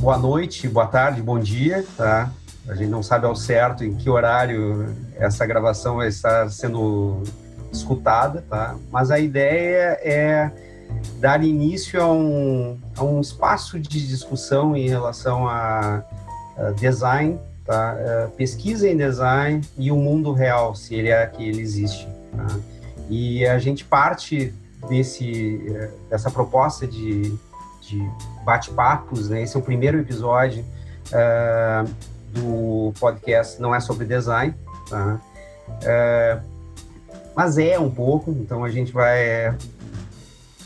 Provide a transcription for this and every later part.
boa noite, boa tarde, bom dia, tá? A gente não sabe ao certo em que horário essa gravação vai estar sendo escutada, tá? Mas a ideia é dar início a um, a um espaço de discussão em relação a, a design, tá? Pesquisa em design e o mundo real, se ele é que ele existe. Tá? E a gente parte desse dessa proposta de, de bate-papos, né? Esse é o primeiro episódio. Uh, do podcast não é sobre design, tá? É, mas é um pouco, então a gente vai,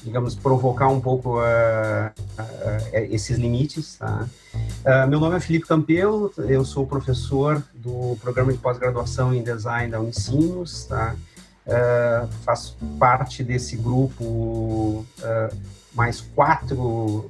digamos, provocar um pouco uh, uh, esses limites, tá? Uh, meu nome é Felipe Campelo, eu sou professor do programa de pós-graduação em design da Unicinos, tá? faço parte desse grupo mais quatro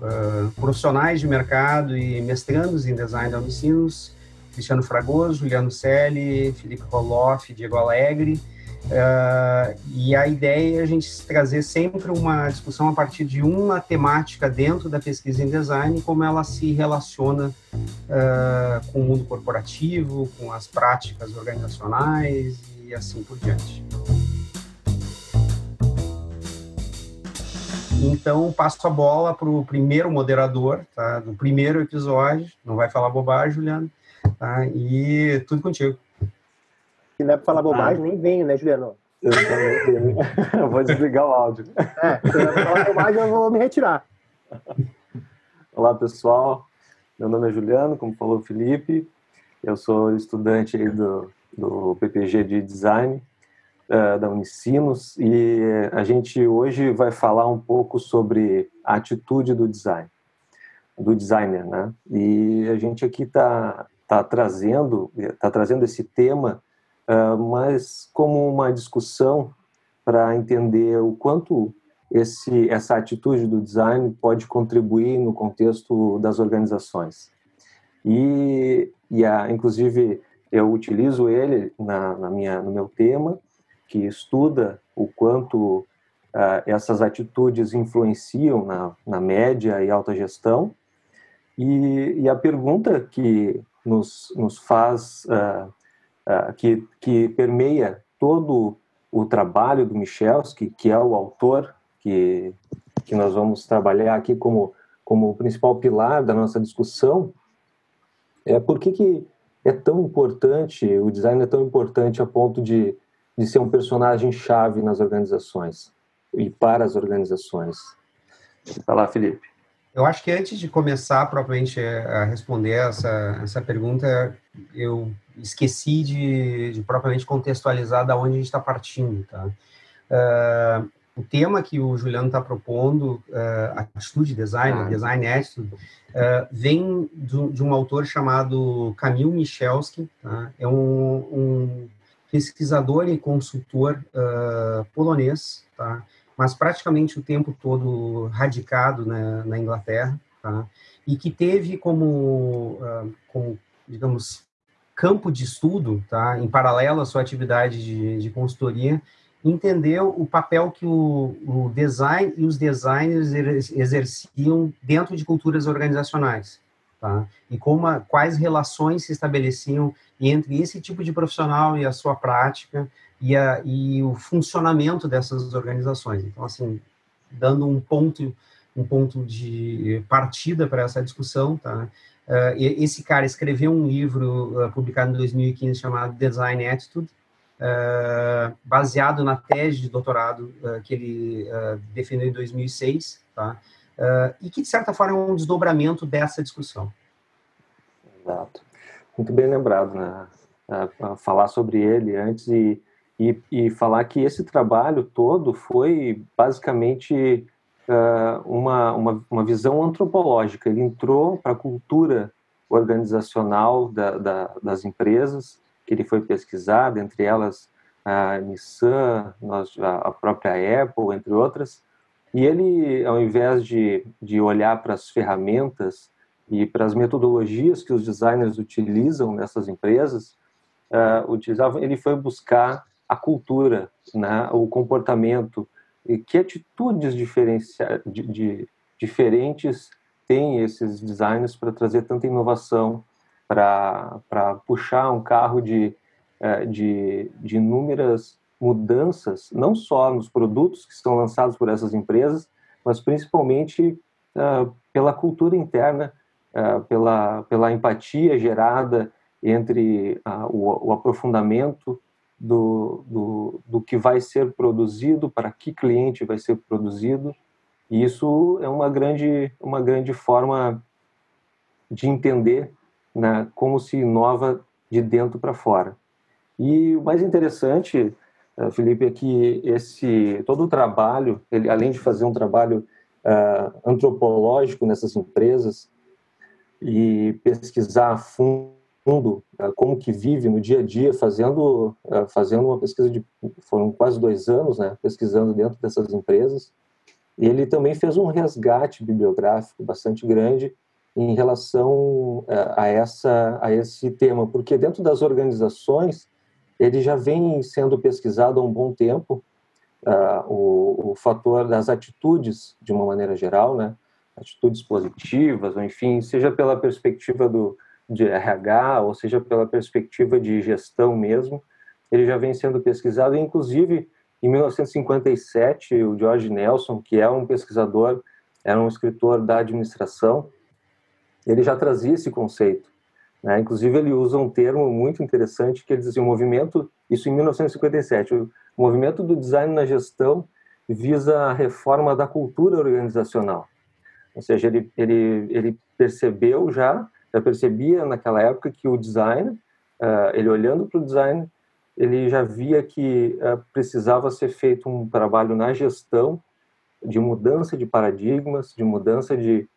profissionais de mercado e mestrandos em design da Unicinos, Cristiano Fragoso, Juliano Selle, Felipe Roloff, Diego Alegre. Uh, e a ideia é a gente trazer sempre uma discussão a partir de uma temática dentro da pesquisa em design, como ela se relaciona uh, com o mundo corporativo, com as práticas organizacionais e assim por diante. Então, passo a bola para o primeiro moderador tá, do primeiro episódio. Não vai falar bobagem, Juliano. Tá? E tudo contigo. Se não é para falar bobagem, ah. nem venho, né, Juliano? Eu, eu vou desligar o áudio. É, se não é para falar bobagem, eu vou me retirar. Olá, pessoal. Meu nome é Juliano, como falou o Felipe. Eu sou estudante do, do PPG de Design da Unicinos e a gente hoje vai falar um pouco sobre a atitude do design, do designer, né? E a gente aqui está está trazendo, está trazendo esse tema, uh, mas como uma discussão para entender o quanto esse, essa atitude do design pode contribuir no contexto das organizações. E, e a, inclusive, eu utilizo ele na, na, minha, no meu tema, que estuda o quanto uh, essas atitudes influenciam na, na média e alta gestão. E, e a pergunta que nos, nos faz, uh, uh, que, que permeia todo o trabalho do Michelski, que é o autor que, que nós vamos trabalhar aqui como, como principal pilar da nossa discussão, é por que, que é tão importante, o design é tão importante a ponto de, de ser um personagem-chave nas organizações e para as organizações. Vai lá, Felipe. Eu acho que antes de começar propriamente a responder essa, essa pergunta, eu esqueci de, de propriamente contextualizar da onde a gente está partindo, tá? Uh, o tema que o Juliano está propondo, uh, atitude design, ah, design attitude, uh, vem do, de um autor chamado Kamil Michelski, tá? é um, um, pesquisador e consultor uh, polonês, tá? mas praticamente o tempo todo radicado na, na Inglaterra, tá? e que teve como, uh, como, digamos, campo de estudo, tá? em paralelo à sua atividade de, de consultoria, entendeu o papel que o, o, design e os designers exerciam dentro de culturas organizacionais, tá? E como a, quais relações se estabeleciam entre esse tipo de profissional e a sua prática e, a, e o funcionamento dessas organizações. Então, assim, dando um ponto, um ponto de partida para essa discussão, tá? Uh, esse cara escreveu um livro uh, publicado em 2015 chamado Design Attitude, uh, baseado na tese de doutorado que ele defendeu em 2006, tá? e que, de certa forma, é um desdobramento dessa discussão. Exato. Muito bem lembrado, né? falar sobre ele antes e e, e falar que esse trabalho todo foi basicamente uh, uma, uma, uma, visão antropológica. Ele entrou para a cultura organizacional da, da, das empresas que ele foi pesquisar, entre elas a Nissan, a própria Apple, entre outras. E ele, ao invés de, de olhar para as ferramentas e para as metodologias que os designers utilizam nessas empresas, uh, utilizava, ele foi buscar a cultura, né, o comportamento, e que atitudes de, de, diferentes tem esses designers para trazer tanta inovação, para puxar um carro de, é, de, de inúmeras mudanças, não só nos produtos que são lançados por essas empresas, mas principalmente uh, pela cultura interna, uh, pela, pela empatia gerada entre uh, o, o, aprofundamento do, do, do que vai ser produzido, para que cliente vai ser produzido. E isso é uma grande, uma grande forma de entender né, como se inova de dentro para fora. E o mais interessante, eh, Felipe, é que esse todo o trabalho, ele, além de fazer um trabalho uh, antropológico nessas empresas e pesquisar a fundo né, como que vive no dia a dia, fazendo, é, fazendo uma pesquisa de, foram quase dois anos, né, pesquisando dentro dessas empresas. E ele também fez um resgate bibliográfico bastante grande em relação é, a, essa, a esse tema, porque dentro das organizações ele já vem sendo pesquisado há um bom tempo, uh, o, o fator das atitudes, de uma maneira geral, né, atitudes positivas, ou enfim, seja pela perspectiva do, de RH, ou seja, pela perspectiva de gestão mesmo, ele já vem sendo pesquisado, inclusive em 1957, o George Nelson, que é um pesquisador, era um escritor da administração, ele já trazia esse conceito. Né? Inclusive, ele usa um termo muito interessante que ele diz assim, o movimento, isso em 1957, o movimento do design na gestão visa a reforma da cultura organizacional. Ou seja, ele, ele, ele percebeu já já percebia naquela época que o design, uh, ele olhando para o design, ele já via que uh, precisava ser feito um trabalho na gestão de mudança de paradigmas, de mudança de,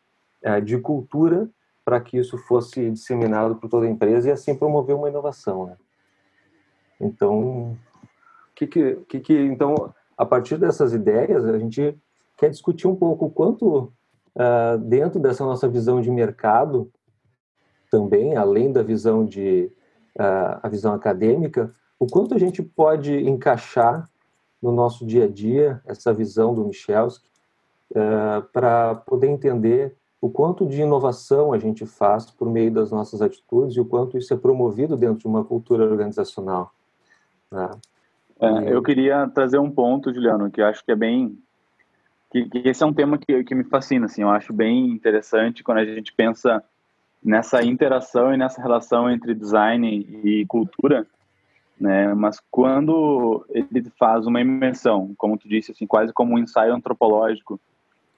uh, de cultura, para que isso fosse disseminado por toda a empresa e assim promover uma inovação. Né? Então, que que, que então, a partir dessas ideias, a gente quer discutir um pouco o quanto, dentro dessa nossa visão de mercado, também, além da visão de uh, a visão acadêmica, o quanto a gente pode encaixar no nosso dia a dia essa visão do Michelski uh, para poder entender o quanto de inovação a gente faz por meio das nossas atitudes e o quanto isso é promovido dentro de uma cultura organizacional. Né? É, eu queria trazer um ponto, Juliano, que acho que é bem que, que esse é um tema que, que me fascina, assim, eu acho bem interessante quando a gente pensa nessa interação e nessa relação entre design e cultura, né? Mas quando ele faz uma imersão, como tu disse, assim, quase como um ensaio antropológico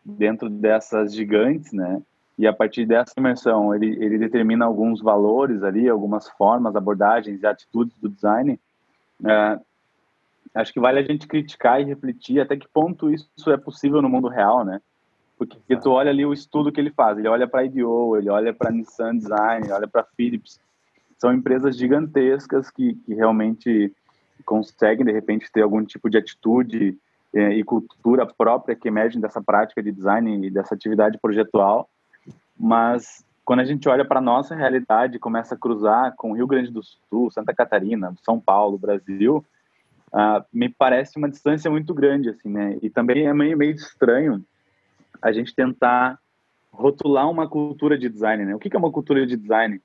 dentro dessas gigantes, né? E a partir dessa imersão, ele, ele determina alguns valores ali, algumas formas, abordagens e atitudes do design. É, acho que vale a gente criticar e refletir até que ponto isso é possível no mundo real, né? Porque tu olha ali o estudo que ele faz, ele olha para a IDEO, ele olha para a Nissan Design, ele olha para a Philips. São empresas gigantescas que, que realmente conseguem, de repente, ter algum tipo de atitude é, e cultura própria que emergem dessa prática de design e dessa atividade projetual. Mas quando a gente olha para a nossa realidade, começa a cruzar com Rio Grande do Sul, Santa Catarina, São Paulo, Brasil, uh, me parece uma distância muito grande, assim, né? E também é meio, meio estranho a gente tentar rotular uma cultura de design, né? O que é uma cultura de design?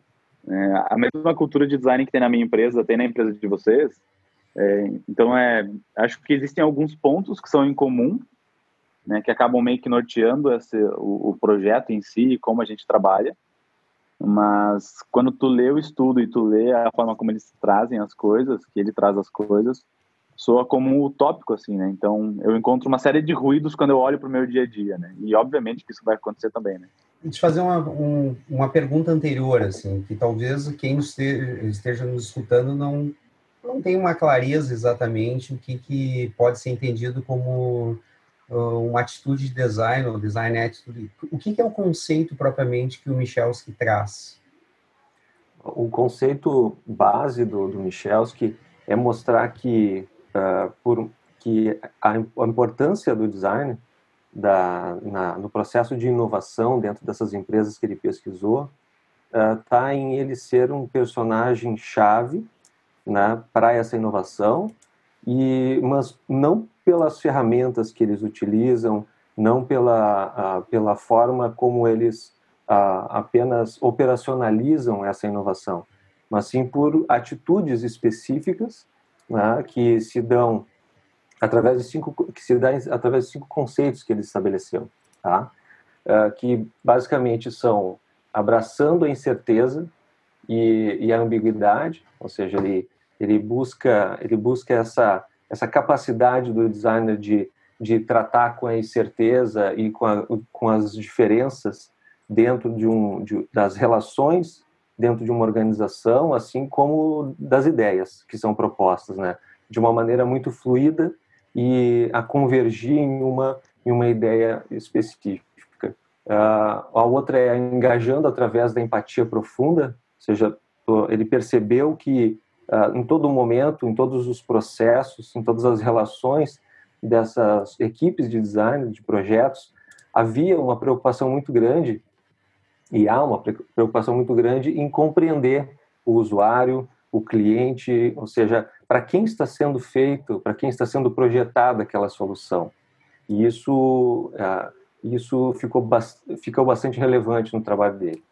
É, a mesma cultura de design que tem na minha empresa, tem na empresa de vocês. É, então, é, acho que existem alguns pontos que são em comum, né, que acabam meio que norteando esse, o, o projeto em si e como a gente trabalha. Mas quando tu lê o estudo e tu lê a forma como eles trazem as coisas, que ele traz as coisas, soa como utópico, assim, né? Então, eu encontro uma série de ruídos quando eu olho para o meu dia a dia, né? E, obviamente, que isso vai acontecer também, né? Deixa eu fazer uma, um, uma pergunta anterior, assim, que talvez quem esteja, esteja nos escutando não, não tenha uma clareza exatamente o que, que pode ser entendido como uh, uma atitude de design ou design attitude. O que, que é o conceito propriamente que o Michelski traz? O conceito base do, do Michelski é mostrar que uh, por que a, a, importância do design da, na, no processo de inovação dentro dessas empresas que ele pesquisou está uh, em ele ser um personagem chave né, para essa inovação. E mas não pelas ferramentas que eles utilizam não pela uh, pela forma como eles apenas operacionalizam essa inovação, mas sim por atitudes específicas né, que se dão através de cinco que se dá através de cinco conceitos que ele estabeleceu, tá? Uh, que basicamente são abraçando a incerteza e, e, a ambiguidade, ou seja, ele ele busca ele busca essa essa capacidade do designer de de tratar com a incerteza e com, a, com as diferenças dentro de um de, das relações dentro de uma organização, assim como das ideias que são propostas, né? De uma maneira muito fluida e a convergir em uma em uma ideia específica. Uh, a outra é engajando através da empatia profunda, ou seja, ele percebeu que uh, em todo momento, em todos os processos, em todas as relações dessas equipes de design, de projetos, havia uma preocupação muito grande e há uma preocupação muito grande em compreender o usuário, o cliente, ou seja, para quem está sendo feito, para quem está sendo projetada aquela solução. E isso, uh, isso ficou, ficou bastante relevante no trabalho dele.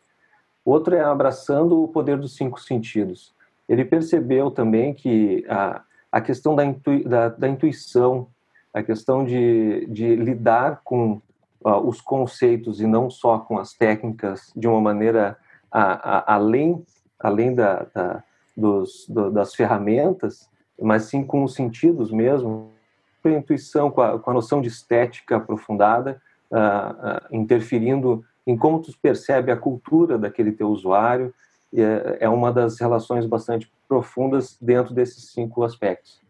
Outro é abraçando o poder dos cinco sentidos. Ele percebeu também que a, a questão da, da, da intuição, a questão de, de lidar com uh, os conceitos e não só com as técnicas de uma maneira a, a, além além da, da dos, do, das ferramentas, mas sim com os sentidos mesmo, com a intuição, com a, com a noção de estética aprofundada, uh, uh, interferindo em como tu percebe a cultura daquele teu usuário, é, é uma das relações bastante profundas dentro desses cinco aspectos.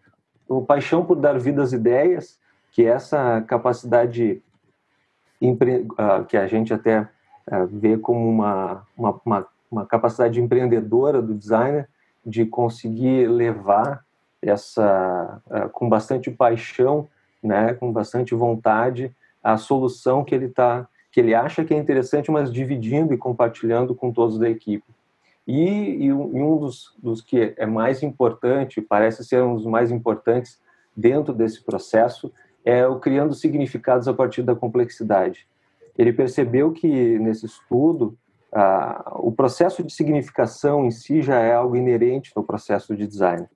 O paixão por dar vida às ideias, que é essa capacidade uh, que a gente até uh, vê como uma, uma, uma, uma, capacidade empreendedora do designer de conseguir levar essa uh, com bastante paixão, né, com bastante vontade, a solução que ele está que ele acha que é interessante, mas dividindo e compartilhando com todos da equipe. E, e um dos, dos que é mais importante, parece ser um dos mais importantes dentro desse processo, é o criando significados a partir da complexidade. Ele percebeu que nesse estudo ah, o processo de significação em si já é algo inerente no processo de design,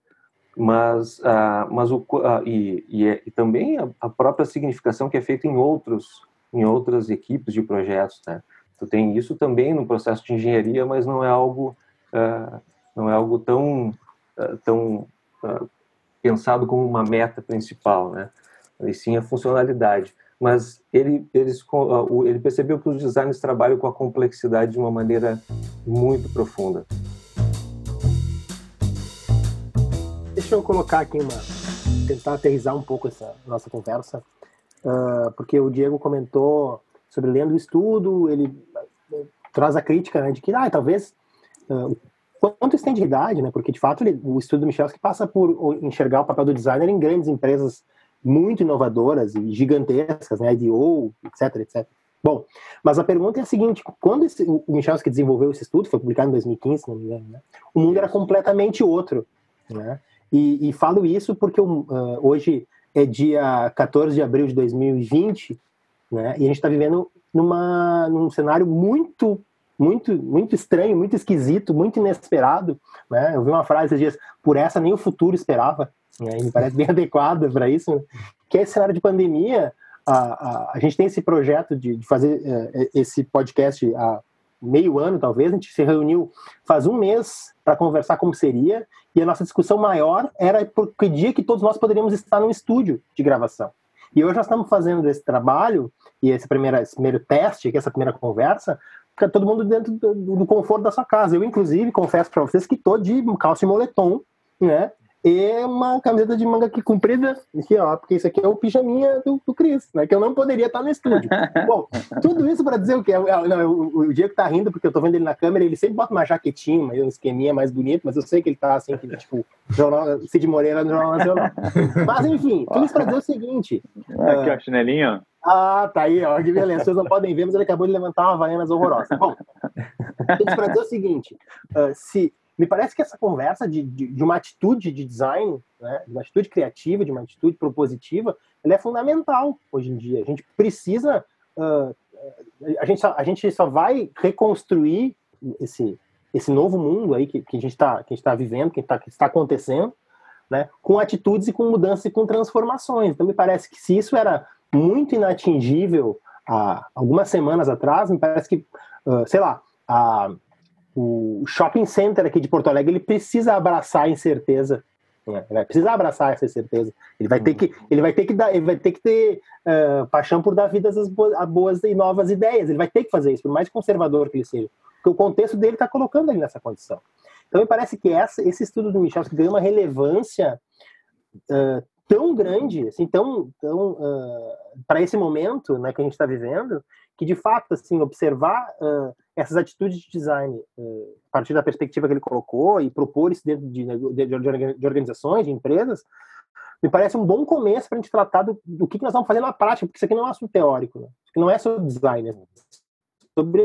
mas ah, mas o ah, e, e, é, e, também a, a, própria significação que é feita em outros em outras equipes de projetos, né? Tu tem isso também no processo de engenharia, mas não é algo não é algo tão tão pensado como uma meta principal, né? E sim a funcionalidade. Mas ele, eles, ele percebeu que os designers trabalham com a complexidade de uma maneira muito profunda. Deixa eu colocar aqui uma. tentar aterrizar um pouco essa nossa conversa, uh, porque o Diego comentou sobre lendo o estudo, ele traz a crítica né, de que ah, talvez uh, quanto isso tem de idade, né? Porque de fato ele, o estudo do Michelski passa por enxergar o papel do designer em grandes empresas muito inovadoras e gigantescas, né, IDO, etc, etc. Bom, mas a pergunta é a seguinte: quando esse, o Michalski desenvolveu esse estudo, foi publicado em 2015, não me engano, né, o mundo era completamente outro. Né? E, e falo isso porque uh, hoje é dia 14 de abril de 2020, né, e a gente está vivendo numa, num cenário muito, muito, muito estranho, muito esquisito, muito inesperado. Né? Eu vi uma frase esses dias: por essa nem o futuro esperava né, me parece bem adequada para isso, né? que é esse cenário de pandemia, a, a, a gente tem esse projeto de, de fazer uh, esse podcast há meio ano, talvez, a gente se reuniu faz um mês para conversar como seria, e a nossa discussão maior era por que dia que todos nós poderíamos estar no estúdio de gravação. E hoje nós estamos fazendo esse trabalho, e esse primeiro, esse primeiro teste, aqui, essa primeira conversa, todo mundo dentro do, do, conforto da sua casa. Eu, inclusive, confesso para vocês que estou de calça e moletom, né? E uma camiseta de manga aqui comprida, aqui, ó, porque isso aqui é o pijaminha do, do Cris, né? Que eu não poderia estar no estúdio. Bom, tudo isso para dizer o que? Não, o, o Diego tá rindo porque eu tô vendo ele na câmera, ele sempre bota uma jaquetinha, um esqueminha mais bonito, mas eu sei que ele tá assim, que, tipo, jornal, Cid Moreira no Jornal Nacional. Mas enfim, tudo isso para dizer o seguinte. Aqui, ó, chinelinho. Ah, tá aí, ó, que beleza. Vocês não podem ver, mas ele acabou de levantar uma Havaianas horrorosa. Bom, tudo para dizer o seguinte: uh, se me parece que essa conversa de, de, de uma atitude de design, né, de uma atitude criativa, de uma atitude propositiva, ela é fundamental hoje em dia. A gente precisa uh, a gente só, a gente só vai reconstruir esse, esse novo mundo aí que, que a gente está tá vivendo, que, tá, está acontecendo, né, com atitudes e com mudanças e com transformações. Então, me parece que se isso era muito inatingível há algumas semanas atrás, me parece que, uh, sei lá, a, o shopping center aqui de Porto Alegre ele precisa abraçar a incerteza né? Ele vai precisar abraçar essa certeza. Ele vai ter que, ele vai ter que dar, ele vai ter que ter uh, paixão por dar vida às boas, boas, e novas ideias. Ele vai ter que fazer isso, por mais conservador que ele seja, porque o contexto dele está colocando ele nessa condição. Então, me parece que essa, esse estudo do Michel ganhou uma relevância uh, tão grande, assim, tão, tão uh, para esse momento, né, que a gente está vivendo, que de fato, assim, observar uh, essas atitudes de design uh, a partir da perspectiva que ele colocou e propor isso dentro de, de, de organizações, de empresas, me parece um bom começo para a gente tratar do, do que nós vamos fazer na prática, porque isso aqui não é um assunto teórico, né? isso aqui não é sobre design, é sobre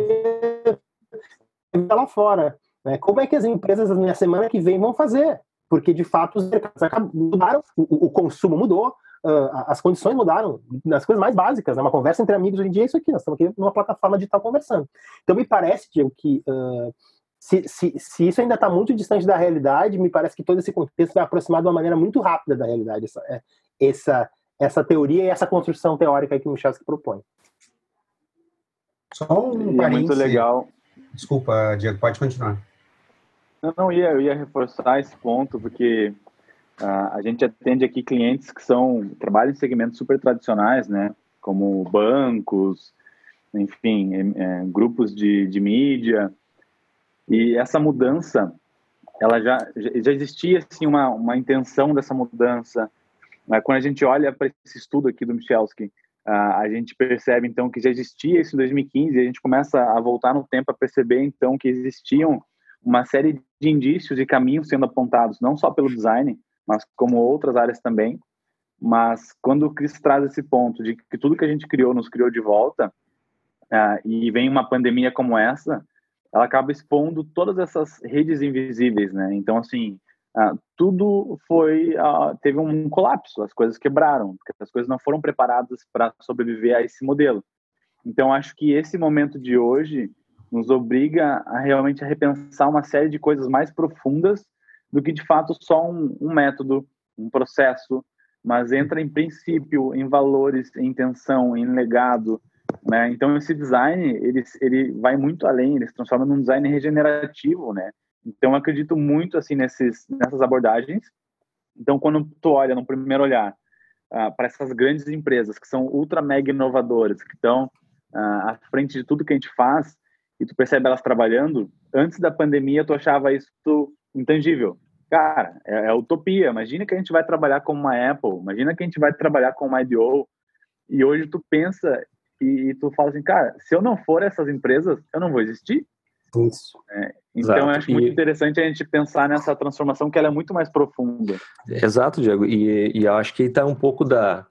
lá fora. Né? Como é que as empresas na semana que vem vão fazer? Porque de fato os mercados mudaram, o, o consumo mudou, uh, as condições mudaram nas coisas mais básicas. Né? Uma conversa entre amigos hoje em dia é isso aqui, nós estamos aqui numa plataforma digital conversando. Então, me parece, Diego, que uh, se, se, se, isso ainda está muito distante da realidade, me parece que todo esse contexto vai aproximar de uma maneira muito rápida da realidade, essa, é, essa, essa teoria e essa construção teórica que o Michalski propõe. Só um é muito legal. Desculpa, Diego, pode continuar. Não, não ia, eu ia reforçar esse ponto, porque Uh, a gente atende aqui clientes que são trabalham em segmentos super tradicionais, né? Como bancos, enfim, é, grupos de, de mídia. E essa mudança, ela já, já existia assim uma, uma intenção dessa mudança. Quando a gente olha para esse estudo aqui do Michelski, uh, a gente percebe então que já existia isso em 2015 e a gente começa a voltar no tempo a perceber então que existiam uma série de indícios e caminhos sendo apontados, não só pelo design, mas como outras áreas também. Mas quando o Cris traz esse ponto de que tudo que a gente criou nos criou de volta, uh, e vem uma pandemia como essa, ela acaba expondo todas essas redes invisíveis, né? Então, assim, uh, tudo foi uh, teve um colapso, as coisas quebraram, porque as coisas não foram preparadas para sobreviver a esse modelo. Então, acho que esse momento de hoje nos obriga a realmente repensar uma série de coisas mais profundas do que de fato só um, um método, um processo, mas entra em princípio, em valores, em intenção, em legado, né? Então esse design ele, ele vai muito além, ele se transforma num design regenerativo, né? Então eu acredito muito assim nesses nessas abordagens. Então quando tu olha no primeiro olhar uh, para essas grandes empresas que são ultra mega inovadoras, que estão uh, à frente de tudo que a gente faz e tu percebe elas trabalhando, antes da pandemia tu achava isso intangível. Cara, é, é, utopia. Imagina que a gente vai trabalhar com uma Apple, imagina que a gente vai trabalhar com uma IDO, e hoje tu pensa e, e tu fala assim, cara, se eu não for essas empresas, eu não vou existir. Isso. É, então, Exato. eu acho muito interessante a gente pensar nessa transformação que ela é muito mais profunda. Exato, Diego. E, e eu acho que está um pouco da,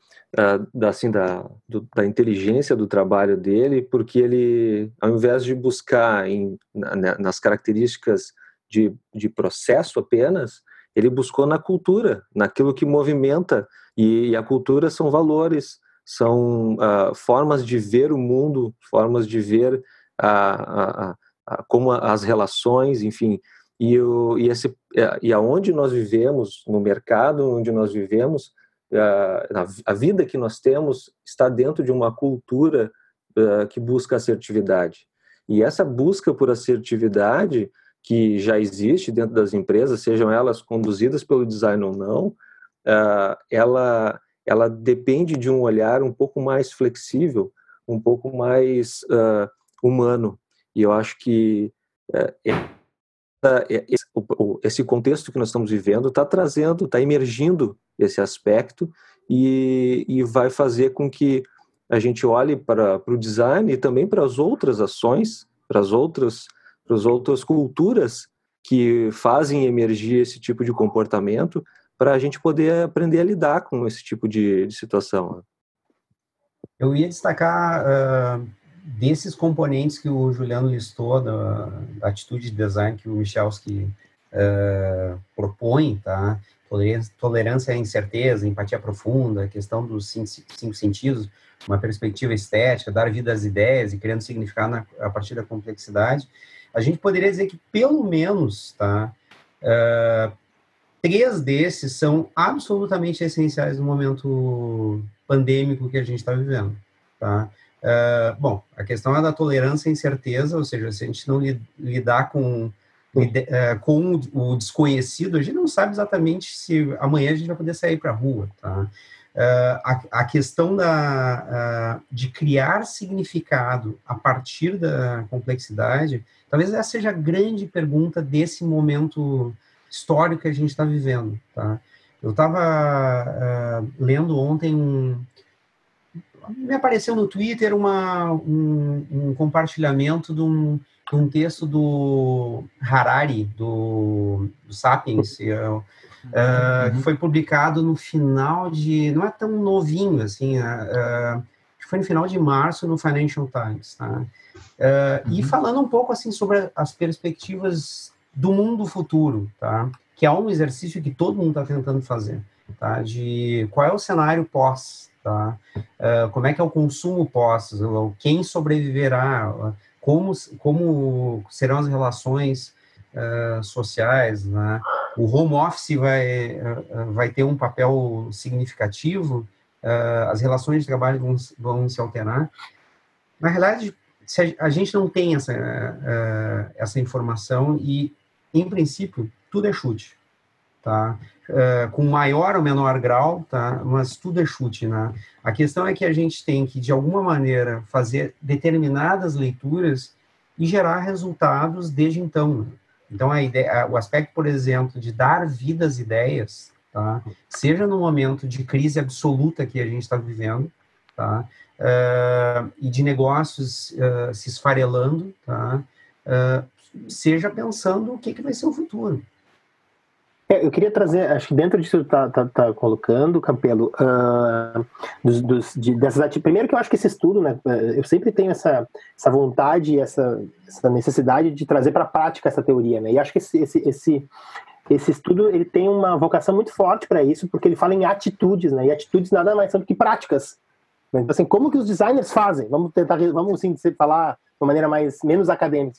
da, assim, da, do, da inteligência do trabalho dele, porque ele, ao invés de buscar em, na, nas características de, de processo apenas, ele buscou na cultura, naquilo que movimenta, e, e a cultura são valores, são uh, formas de ver o mundo, formas de ver a, como as relações, enfim, e, o, e, esse, é, e aonde nós vivemos, no mercado onde nós vivemos, uh, a vida que nós temos está dentro de uma cultura uh, que busca assertividade. E essa busca por assertividade que já existe dentro das empresas, sejam elas conduzidas pelo design ou não, uh, ela, ela depende de um olhar um pouco mais flexível, um pouco mais uh, humano. E eu acho que uh, esse, esse contexto que nós estamos vivendo está trazendo, está emergindo esse aspecto e, e vai fazer com que a gente olhe para, para o design e também para as outras ações, para as outras para as outras culturas que fazem emergir esse tipo de comportamento para a gente poder aprender a lidar com esse tipo de, de situação. Né? Eu ia destacar uh, desses componentes que o Juliano listou da, da atitude de design que o Michalski uh, propõe, tá? Tolerância à incerteza, empatia profunda, questão dos cinco, cinco sentidos. Uma perspectiva estética, dar vida às ideias e criando significado na, a partir da complexidade, a gente poderia dizer que pelo menos, tá, uh, três desses são absolutamente essenciais no momento pandêmico que a gente está vivendo, tá? Uh, bom, a questão é da tolerância e incerteza, ou seja, se a gente não lidar com uh, com o desconhecido, a gente não sabe exatamente se amanhã a gente vai poder sair para a rua, tá? Uh, a, a, questão da, uh, de criar significado a partir da complexidade, talvez essa seja a grande pergunta desse momento histórico que a gente está vivendo. Tá? Eu estava uh, lendo ontem um. Me apareceu no Twitter uma, um, um compartilhamento de um, de um, texto do Harari, do, do Sapiens, uh, que foi publicado no final de. Não é tão novinho assim, uh, foi no final de março no Financial Times. Tá? Uh, uhum. E falando um pouco assim sobre as perspectivas do mundo futuro, tá? que é um exercício que todo mundo está tentando fazer. Tá? De qual é o cenário pós, tá? Uh, como é que é o consumo pós, quem sobreviverá, como, como serão as relações uh, sociais, né? O home office vai, uh, vai ter um papel significativo, uh, as relações de trabalho vão, vão se alterar. Na realidade, a, a gente não tem essa, essa informação e, em princípio, tudo é chute, tá? com maior ou menor grau, tá? Mas tudo é chute, né? A questão é que a gente tem que, de alguma maneira, fazer determinadas leituras e gerar resultados desde então. Então, a ideia, o aspecto, por exemplo, de dar vida às ideias, tá? seja no momento de crise absoluta que a gente está vivendo, tá? Uh, e de negócios uh, se esfarelando, tá? Uh, seja pensando o que, que vai ser o futuro. Eu queria trazer, acho que dentro disso que tá, tá, tá colocando, Campelo, uh, dos, dos, de, dessas primeiro que eu acho que esse estudo, né, eu sempre tenho essa, essa vontade, essa, essa necessidade de trazer para a prática essa teoria, né, e acho que esse, esse, esse, esse estudo ele tem uma vocação muito forte para isso, porque ele fala em atitudes, né, e atitudes nada mais são do que práticas. Né? Então, assim, como que os designers fazem? Vamos tentar, vamos assim, falar de uma maneira mais, menos acadêmica.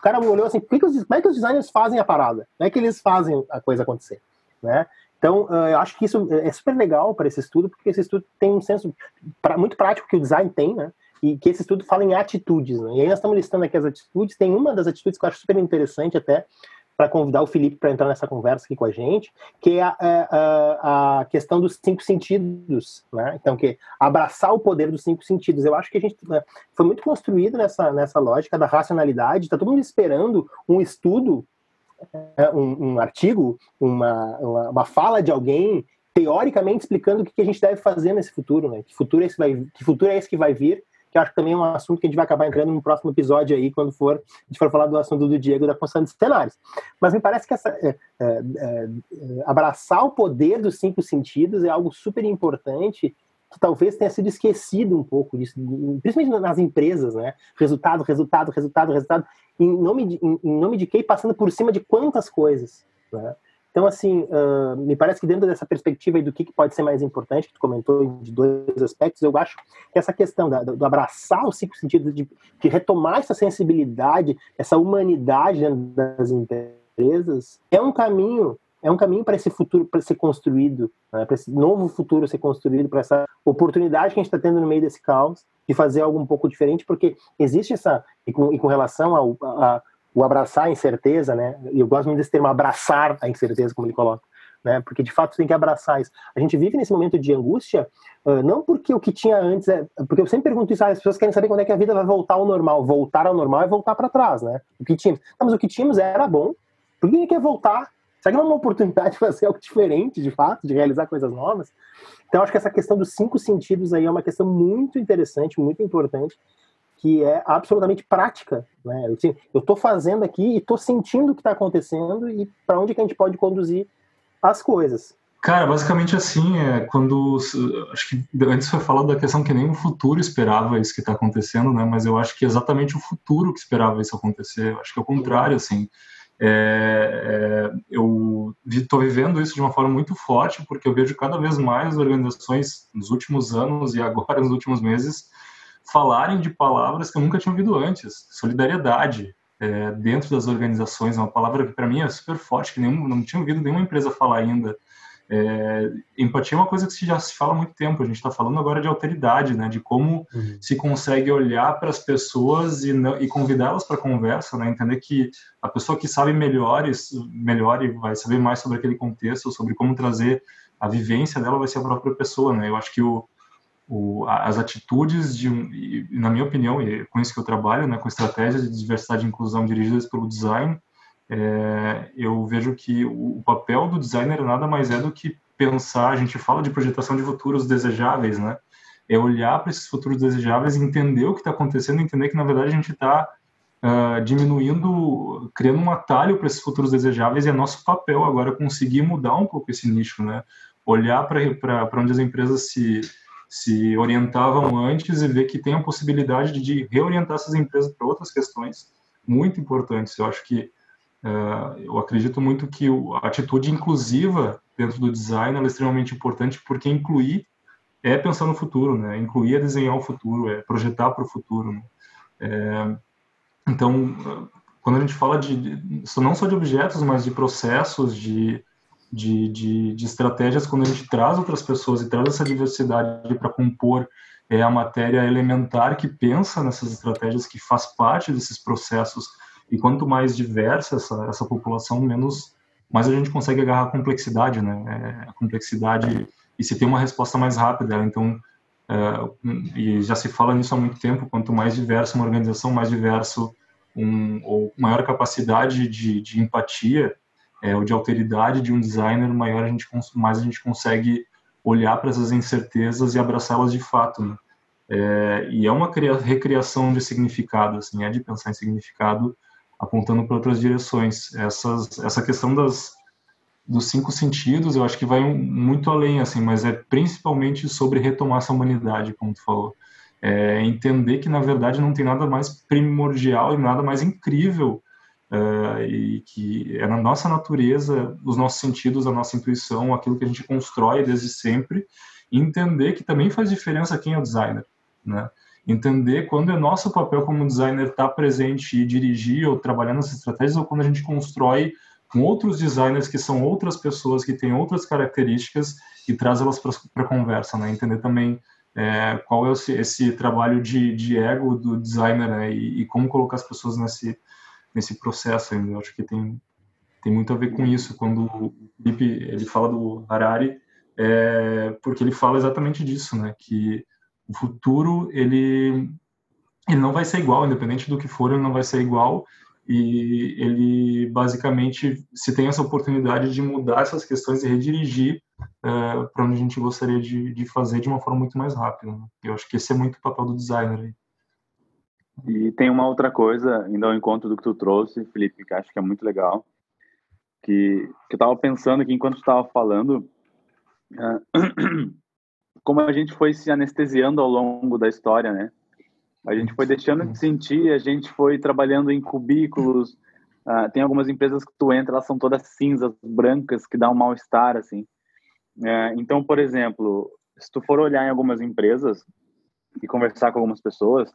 O cara olhou assim, que que os, como é que os designers fazem a parada? Como é que eles fazem a coisa acontecer? Né? Então, eu acho que isso é super legal para esse estudo, porque esse estudo tem um senso muito prático que o design tem, né? E que esse estudo fala em atitudes, né? E aí nós estamos listando aqui as atitudes, tem uma das atitudes que eu acho super interessante até, para convidar o Felipe para entrar nessa conversa aqui com a gente, que é a, é, a, a, questão dos cinco sentidos, né? Então, que é abraçar o poder dos cinco sentidos. Eu acho que a gente né, foi muito construído nessa, nessa lógica da racionalidade, está todo mundo esperando um estudo, é, um, um artigo, uma, uma, uma, fala de alguém teoricamente explicando o que a gente deve fazer nesse futuro, né? Que futuro esse, vai, que futuro é esse que vai vir que acho que também é um assunto que a gente vai acabar entrando no próximo episódio aí, quando for, a gente for falar do assunto do Diego da construção de cenários. Mas me parece que essa, é, é, é, abraçar o poder dos cinco sentidos é algo super importante que talvez tenha sido esquecido um pouco disso, principalmente nas empresas, né? Resultado, resultado, resultado, resultado, em nome de, em, em nome de quem? Passando por cima de quantas coisas, né? Então, assim, uh, me parece que dentro dessa perspectiva do que, que, pode ser mais importante, que tu comentou de dois aspectos, eu acho que essa questão da, do abraçar o cinco sentidos, de, de, retomar essa sensibilidade, essa humanidade das empresas, é um caminho, é um caminho para esse futuro para ser construído, né, para esse novo futuro ser construído, para essa oportunidade que a gente está tendo no meio desse caos, de fazer algo um pouco diferente, porque existe essa, e com, e com relação ao, a, o abraçar a incerteza, né? Eu gosto muito desse termo abraçar a incerteza, como ele coloca, né? Porque de fato tem que abraçar isso. A gente vive nesse momento de angústia, não porque o que tinha antes é, porque eu sempre pergunto isso, ah, as pessoas querem saber quando é que a vida vai voltar ao normal. Voltar ao normal é voltar para trás, né? O que tínhamos, não, mas o que tínhamos era bom. Por que quer voltar? Será que não é uma oportunidade de fazer algo diferente, de fato, de realizar coisas novas? Então, acho que essa questão dos cinco sentidos aí é uma questão muito interessante, muito importante, que é absolutamente prática. Né? Eu estou fazendo aqui e estou sentindo o que está acontecendo e para onde que a gente pode conduzir as coisas. Cara, basicamente assim, é quando acho que antes foi falado da questão que nem o futuro esperava isso que está acontecendo, né? Mas eu acho que é exatamente o futuro que esperava isso acontecer. Eu acho que é o contrário, assim. É, é, eu estou vivendo isso de uma forma muito forte, porque eu vejo cada vez mais organizações nos últimos anos e agora nos últimos meses falarem de palavras que eu nunca tinha ouvido antes. Solidariedade é, dentro das organizações é uma palavra que para mim é super forte, que nenhum, não tinha ouvido nenhuma empresa falar ainda. É, empatia é uma coisa que já se fala há muito tempo. A gente está falando agora de alteridade, né? De como uhum. se consegue olhar para as pessoas e, e convidá-las para conversa, né? Entender que a pessoa que sabe melhores, melhor e vai saber mais sobre aquele contexto, sobre como trazer a vivência dela, vai ser a própria pessoa, né? Eu acho que o, o as atitudes de, na minha opinião, e é com isso que eu trabalho, né? Com estratégias de diversidade e inclusão dirigidas pelo design é, eu vejo que o, papel do designer nada mais é do que pensar, a gente fala de projetação de futuros desejáveis, né? É olhar para esses futuros desejáveis e entender o que está acontecendo, entender que na verdade a gente está uh, ah, diminuindo, criando um atalho para esses futuros desejáveis e é nosso papel agora conseguir mudar um pouco esse nicho, né? Olhar para onde as empresas se, se orientavam antes e ver que tem a possibilidade de reorientar essas empresas para outras questões muito importantes. Eu acho que é, eu acredito muito que a atitude inclusiva dentro do design é extremamente importante porque incluir é pensar no futuro, né? Incluir é desenhar o futuro, é projetar para o futuro. Né? É, então, quando a gente fala de, não só de objetos, mas de processos, de, de, de, de estratégias, quando a gente traz outras pessoas e traz essa diversidade para compor é a matéria elementar que pensa nessas estratégias, que faz parte desses processos e quanto mais diversa essa, essa população, menos mais a gente consegue agarrar a complexidade, né? É, a complexidade e se tem uma resposta mais rápida. Então, é, e já se fala nisso há muito tempo. Quanto mais diversa uma organização, mais diverso um, ou maior capacidade de, de empatia é, ou de alteridade de um designer, maior a gente mais a gente consegue olhar para essas incertezas e abraçá-las de fato. Né? É, e é uma recriação de significado, assim, é de pensar em significado apontando para outras direções. Essas, essa questão das, dos cinco sentidos, eu acho que vai muito além, assim, mas é principalmente sobre retomar essa humanidade, como tu falou. É entender que, na verdade, não tem nada mais primordial e nada mais incrível uh, e que é na nossa natureza, os nossos sentidos, a nossa intuição, aquilo que a gente constrói desde sempre, entender que também faz diferença quem é o designer, né? entender quando é nosso papel como designer estar tá presente e dirigir ou trabalhar nessas estratégias ou quando a gente constrói com outros designers que são outras pessoas que têm outras características e traz elas para a conversa, né? Entender também é, qual é esse, esse trabalho de, de, ego do designer né? e, e, como colocar as pessoas nesse nesse processo. Eu acho que tem tem muito a ver com isso. Quando o Felipe ele fala do Harari, é, porque ele fala exatamente disso, né? Que o futuro ele ele não vai ser igual, independente do que for, ele não vai ser igual. E ele basicamente se tem essa oportunidade de mudar essas questões e redirigir uh, para onde a gente gostaria de, de, fazer de uma forma muito mais rápida. Né? Eu acho que esse é muito o papel do designer. Aí. E tem uma outra coisa, indo ao encontro do que tu trouxe, Felipe, que acho que é muito legal, que, que eu estava pensando aqui enquanto estava falando, uh, como a gente foi se anestesiando ao longo da história, né? A gente foi deixando de sentir, a gente foi trabalhando em cubículos. Uh, tem algumas empresas que tu entra, elas são todas cinzas, brancas, que dá um mal-estar, assim. Uh, então, por exemplo, se tu for olhar em algumas empresas e conversar com algumas pessoas,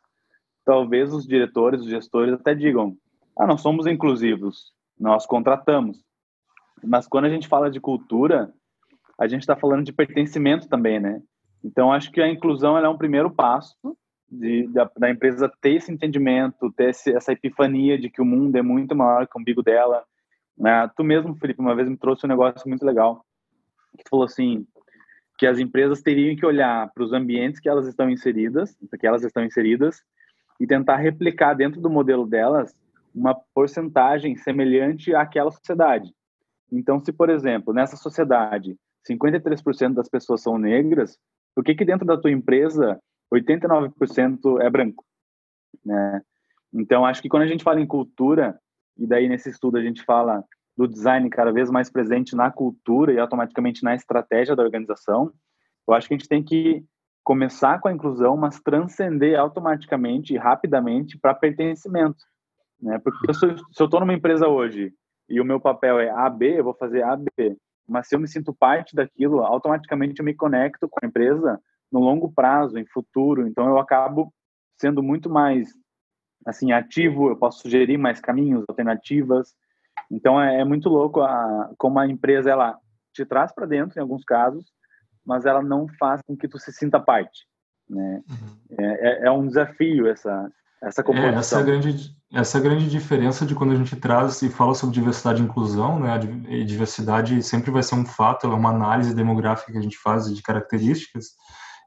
talvez os diretores, os gestores até digam: ah, nós somos inclusivos, nós contratamos. Mas quando a gente fala de cultura, a gente está falando de pertencimento também, né? Então, acho que a inclusão é um primeiro passo de, da, da, empresa ter esse entendimento, ter esse, essa epifania de que o mundo é muito maior que o umbigo dela. Né? Tu mesmo, Felipe, uma vez me trouxe um negócio muito legal, que tu falou assim, que as empresas teriam que olhar para os ambientes que elas estão inseridas, que elas estão inseridas, e tentar replicar dentro do modelo delas uma porcentagem semelhante àquela sociedade. Então, se, por exemplo, nessa sociedade 53% das pessoas são negras, por que, que dentro da tua empresa 89% é branco? Né? Então, acho que quando a gente fala em cultura, e daí nesse estudo a gente fala do design cada vez mais presente na cultura e automaticamente na estratégia da organização, eu acho que a gente tem que começar com a inclusão, mas transcender automaticamente e rapidamente para pertencimento. Né? Porque eu sou, se eu estou numa empresa hoje e o meu papel é A, B, eu vou fazer A, B. Mas se eu me sinto parte daquilo, automaticamente eu me conecto com a empresa no longo prazo, em futuro. Então eu acabo sendo muito mais assim ativo, eu posso sugerir mais caminhos, alternativas. Então é, é muito louco a, como a empresa ela te traz para dentro em alguns casos, mas ela não faz com que tu se sinta parte. Né? Uhum. É, é, é, um desafio essa essa composição. É, essa é a grande essa é a grande diferença de quando a gente traz e fala sobre diversidade e inclusão, né? E diversidade sempre vai ser um fato, é uma análise demográfica que a gente faz de características,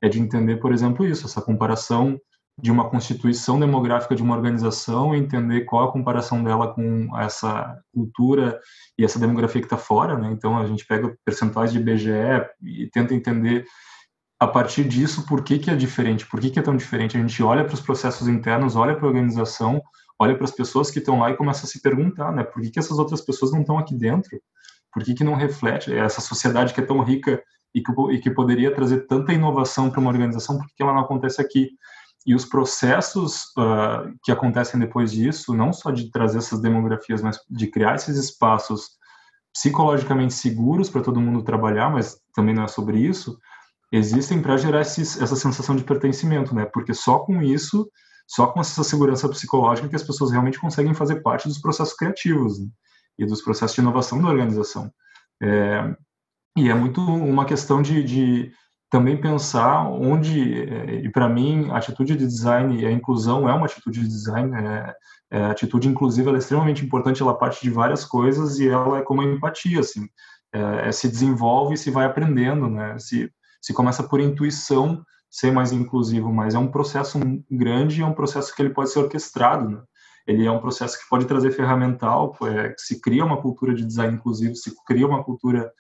é de entender, por exemplo, isso, essa comparação de uma constituição demográfica de uma organização e entender qual a comparação dela com essa cultura e essa demografia que está fora, né? Então a gente pega percentuais de IBGE e tenta entender a partir disso por que, que é diferente, por que, que é tão diferente. A gente olha para os processos internos, olha para a organização, olha para as pessoas que estão lá e começa a se perguntar, né? Por que, que essas outras pessoas não estão aqui dentro? Por que, que não reflete essa sociedade que é tão rica e que, e que poderia trazer tanta inovação para uma organização, por que, que ela não acontece aqui? E os processos uh, que acontecem depois disso, não só de trazer essas demografias, mas de criar esses espaços psicologicamente seguros para todo mundo trabalhar, mas também não é sobre isso, existem para gerar esses, essa sensação de pertencimento, né? Porque só com isso, só com essa segurança psicológica que as pessoas realmente conseguem fazer parte dos processos criativos né? e dos processos de inovação da organização. É, e é muito uma questão de, de também pensar onde, é, e para mim, a atitude de design e a inclusão é uma atitude de design, é, é, a atitude inclusiva é extremamente importante, ela parte de várias coisas e ela é como a empatia, assim, é, é, se desenvolve e se vai aprendendo, né, se, se começa por intuição ser mais inclusivo, mas é um processo grande, é um processo que ele pode ser orquestrado, né? ele é um processo que pode trazer ferramental, é, se cria uma cultura de design inclusivo, se cria uma cultura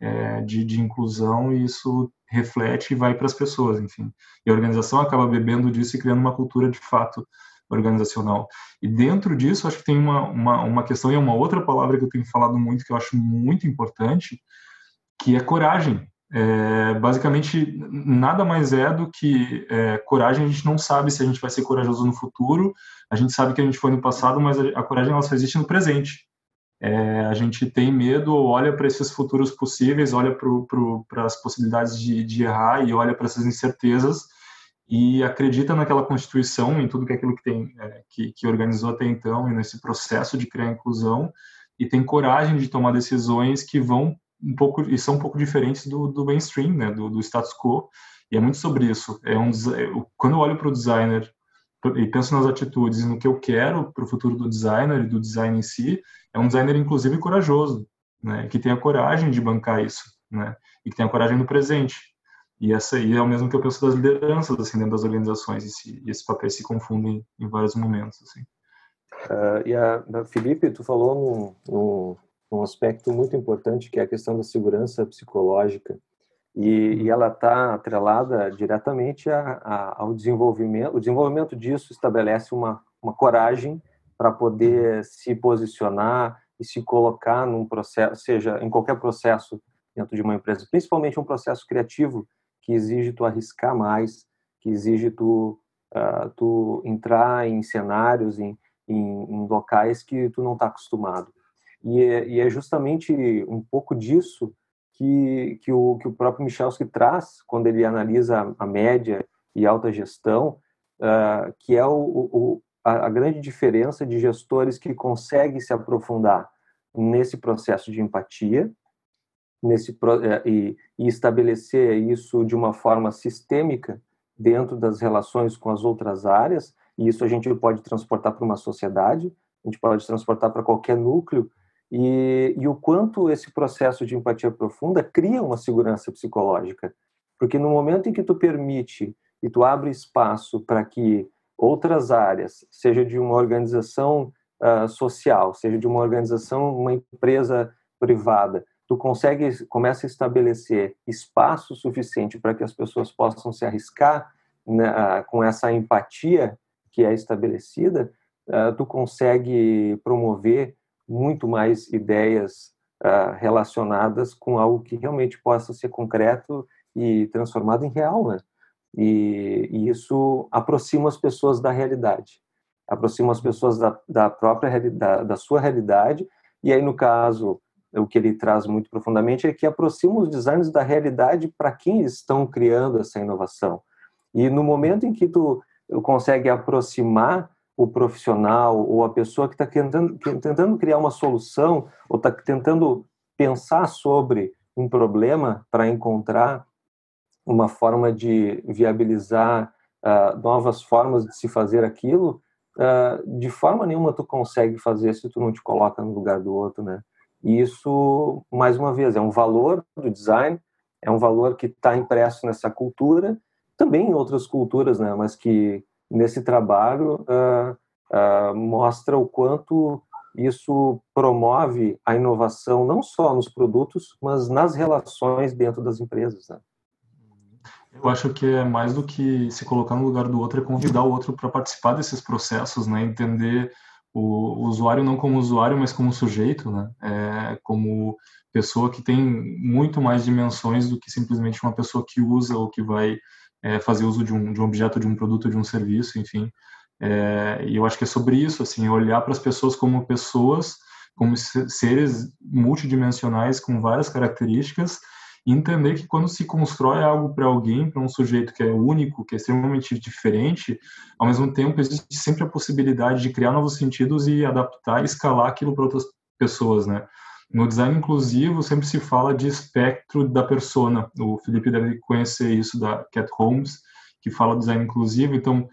é, de, de, inclusão e isso reflete e vai para as pessoas, enfim. E a organização acaba bebendo disso e criando uma cultura de fato organizacional. E dentro disso, acho que tem uma, uma, uma questão e uma outra palavra que eu tenho falado muito, que eu acho muito importante, que é coragem. É, basicamente, nada mais é do que é, coragem. A gente não sabe se a gente vai ser corajoso no futuro. A gente sabe que a gente foi no passado, mas a, a coragem ela só existe no presente. É, a gente tem medo, olha para esses futuros possíveis, olha para as possibilidades de, de, errar e olha para essas incertezas e acredita naquela constituição, em tudo que aquilo que tem é, que, que, organizou até então e nesse processo de criar inclusão e tem coragem de tomar decisões que vão um pouco e são um pouco diferentes do, do mainstream, né, do, do, status quo. E é muito sobre isso. É um, quando eu olho para o designer e penso nas atitudes e no que eu quero para o futuro do designer e do design em si, é um designer inclusive corajoso, né, que tenha coragem de bancar isso, né, e que tenha coragem no presente. E essa aí é o mesmo que eu penso das lideranças assim dentro das organizações e, se, e esses papéis se confundem em vários momentos assim. Uh, e a, Felipe, tu falou num, num, aspecto muito importante que é a questão da segurança psicológica e, e uhum. ela está atrelada diretamente a, a, ao desenvolvimento. O desenvolvimento disso estabelece uma, uma coragem para poder uhum. se posicionar e se colocar num processo, seja em qualquer processo dentro de uma empresa, principalmente um processo criativo que exige tu arriscar mais, que exige tu, uh, tu entrar em cenários, em, em, em, locais que tu não está acostumado. E é, e é justamente um pouco disso que, que, o, que o próprio Michalski traz quando ele analisa a média e alta gestão, uh, que é o, o, a, grande diferença de gestores que conseguem se aprofundar nesse processo de empatia nesse, é, e, e estabelecer isso de uma forma sistêmica dentro das relações com as outras áreas, e isso a gente pode transportar para uma sociedade, a gente pode transportar para qualquer núcleo, e, e o quanto esse processo de empatia profunda cria uma segurança psicológica. Porque no momento em que tu permite e tu abre espaço para que outras áreas, seja de uma organização uh, social, seja de uma organização, uma empresa privada, tu consegue começa a estabelecer espaço suficiente para que as pessoas possam se arriscar né, com essa empatia que é estabelecida, uh, tu consegue promover muito mais ideias uh, relacionadas com algo que realmente possa ser concreto e transformado em real, né? E, e isso aproxima as pessoas da realidade, aproxima as pessoas da, da própria realidade, da sua realidade E aí, no caso, o que ele traz muito profundamente é que aproxima os designers da realidade para quem estão criando essa inovação. E no momento em que tu consegue aproximar o profissional ou a pessoa que está tentando, tentando criar uma solução ou está tentando pensar sobre um problema para encontrar uma forma de viabilizar uh, novas formas de se fazer aquilo, uh, de forma nenhuma tu consegue fazer se tu não te coloca no lugar do outro, né? E isso, mais uma vez, é um valor do design, é um valor que está impresso nessa cultura, também em outras culturas, né? Mas que nesse trabalho uh, mostra o quanto isso promove a inovação não só nos produtos, mas nas relações dentro das empresas. Né? Eu acho que é mais do que se colocar no lugar do outro, é convidar o outro para participar desses processos, né? Entender o usuário não como usuário, mas como sujeito, né? É, como pessoa que tem muito mais dimensões do que simplesmente uma pessoa que usa ou que vai é, fazer uso de um, de um objeto, de um produto, de um serviço, enfim. É, e eu acho que é sobre isso, assim, olhar para as pessoas como pessoas, como seres multidimensionais com várias características e entender que quando se constrói algo para alguém, para um sujeito que é único, que é extremamente diferente, ao mesmo tempo existe sempre a possibilidade de criar novos sentidos e adaptar escalar aquilo para outras pessoas, né? No design inclusivo sempre se fala de espectro da persona. O Felipe deve conhecer isso da Cat Holmes, que fala design inclusivo. Então,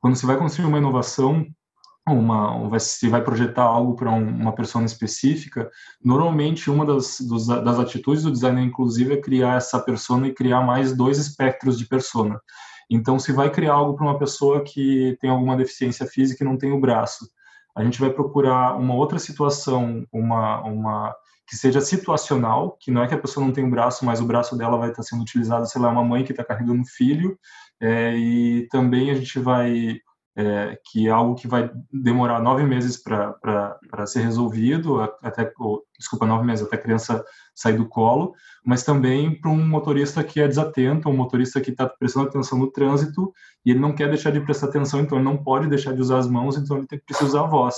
quando você vai construir uma inovação, uma, vai, se vai projetar algo para um, uma persona específica, normalmente uma das, dos, das atitudes do designer inclusivo é criar essa persona e criar mais dois espectros de persona. Então, se vai criar algo para uma pessoa que tem alguma deficiência física e não tem o braço, a gente vai procurar uma outra situação, uma, uma que seja situacional, que não é que a pessoa não tem o braço, mas o braço dela vai estar sendo utilizado, sei lá, uma mãe que está carregando um filho, é, e também a gente vai é, que é algo que vai demorar nove meses para ser resolvido, até, desculpa, nove meses até a criança sair do colo, mas também para um motorista que é desatento, um motorista que está prestando atenção no trânsito e ele não quer deixar de prestar atenção, então ele não pode deixar de usar as mãos, então ele tem que precisar a voz.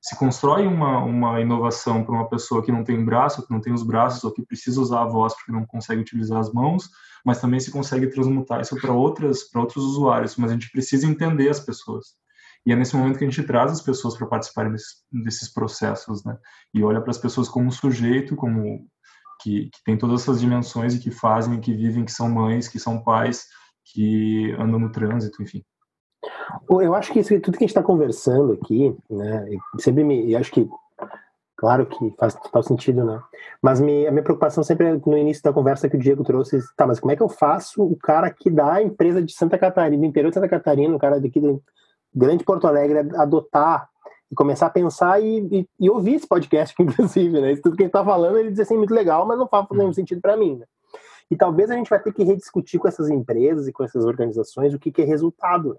Se constrói uma, uma inovação para uma pessoa que não tem braço, que não tem os braços, ou que precisa usar a voz porque não consegue utilizar as mãos, mas também se consegue transmutar isso para outras para outros usuários, mas a gente precisa entender as pessoas. E é nesse momento que a gente traz as pessoas para participarem desses, desses, processos, né? E olha para as pessoas como sujeito, como que, que tem todas essas dimensões e que fazem, que vivem, que são mães, que são pais, que andam no trânsito, enfim. Eu acho que isso, tudo que a gente está conversando aqui, né, sempre me, acho que Claro que faz total sentido, né? Mas me, a minha preocupação sempre é no início da conversa que o Diego trouxe, tá, mas como é que eu faço o cara que dá a empresa de Santa Catarina, do interior de Santa Catarina, o cara daqui de Grande Porto Alegre, adotar e começar a pensar e, e, e ouvir esse podcast, inclusive, né? Isso tudo que ele tá falando, ele diz assim, muito legal, mas não faz nenhum sentido para mim, né? E talvez a gente vai ter que rediscutir com essas empresas e com essas organizações o que, que é resultado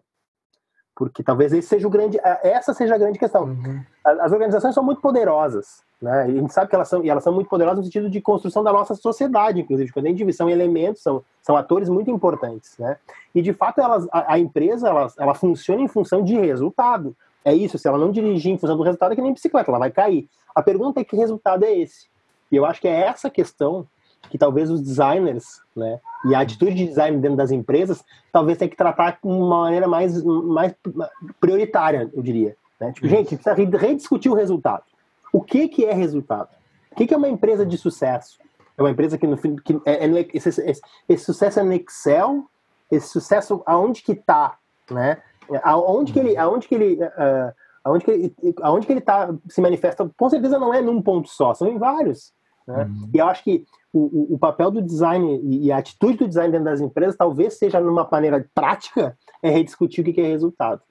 porque talvez esse seja o grande, essa seja a grande questão. Uhum. As organizações são muito poderosas, né? E a gente sabe que elas são, e elas são muito poderosas no sentido de construção da nossa sociedade, inclusive, quando a gente são elementos, são, são atores muito importantes, né? E de fato elas, a, a empresa ela, ela funciona em função de resultado. É isso, se ela não dirigir em função do resultado, é que nem bicicleta, ela vai cair. A pergunta é que resultado é esse? E eu acho que é essa questão que talvez os designers, né, e a atitude de design dentro das empresas, talvez tenha que tratar de uma maneira mais, mais prioritária, eu diria. Né? Tipo, gente, precisa rediscutir o resultado. O que, que é resultado? O que, que é uma empresa de sucesso? É uma empresa que, no fim, que é, é esse, esse, esse, sucesso é no Excel? Esse sucesso, aonde que está? Né? Aonde que ele, aonde que ele, uh, aonde que ele, aonde que ele tá, se manifesta? Com certeza não é num ponto só, são em vários. Né? Uhum. E eu acho que o, o, papel do design e a atitude do design dentro das empresas talvez seja numa maneira prática é rediscutir o que é resultado.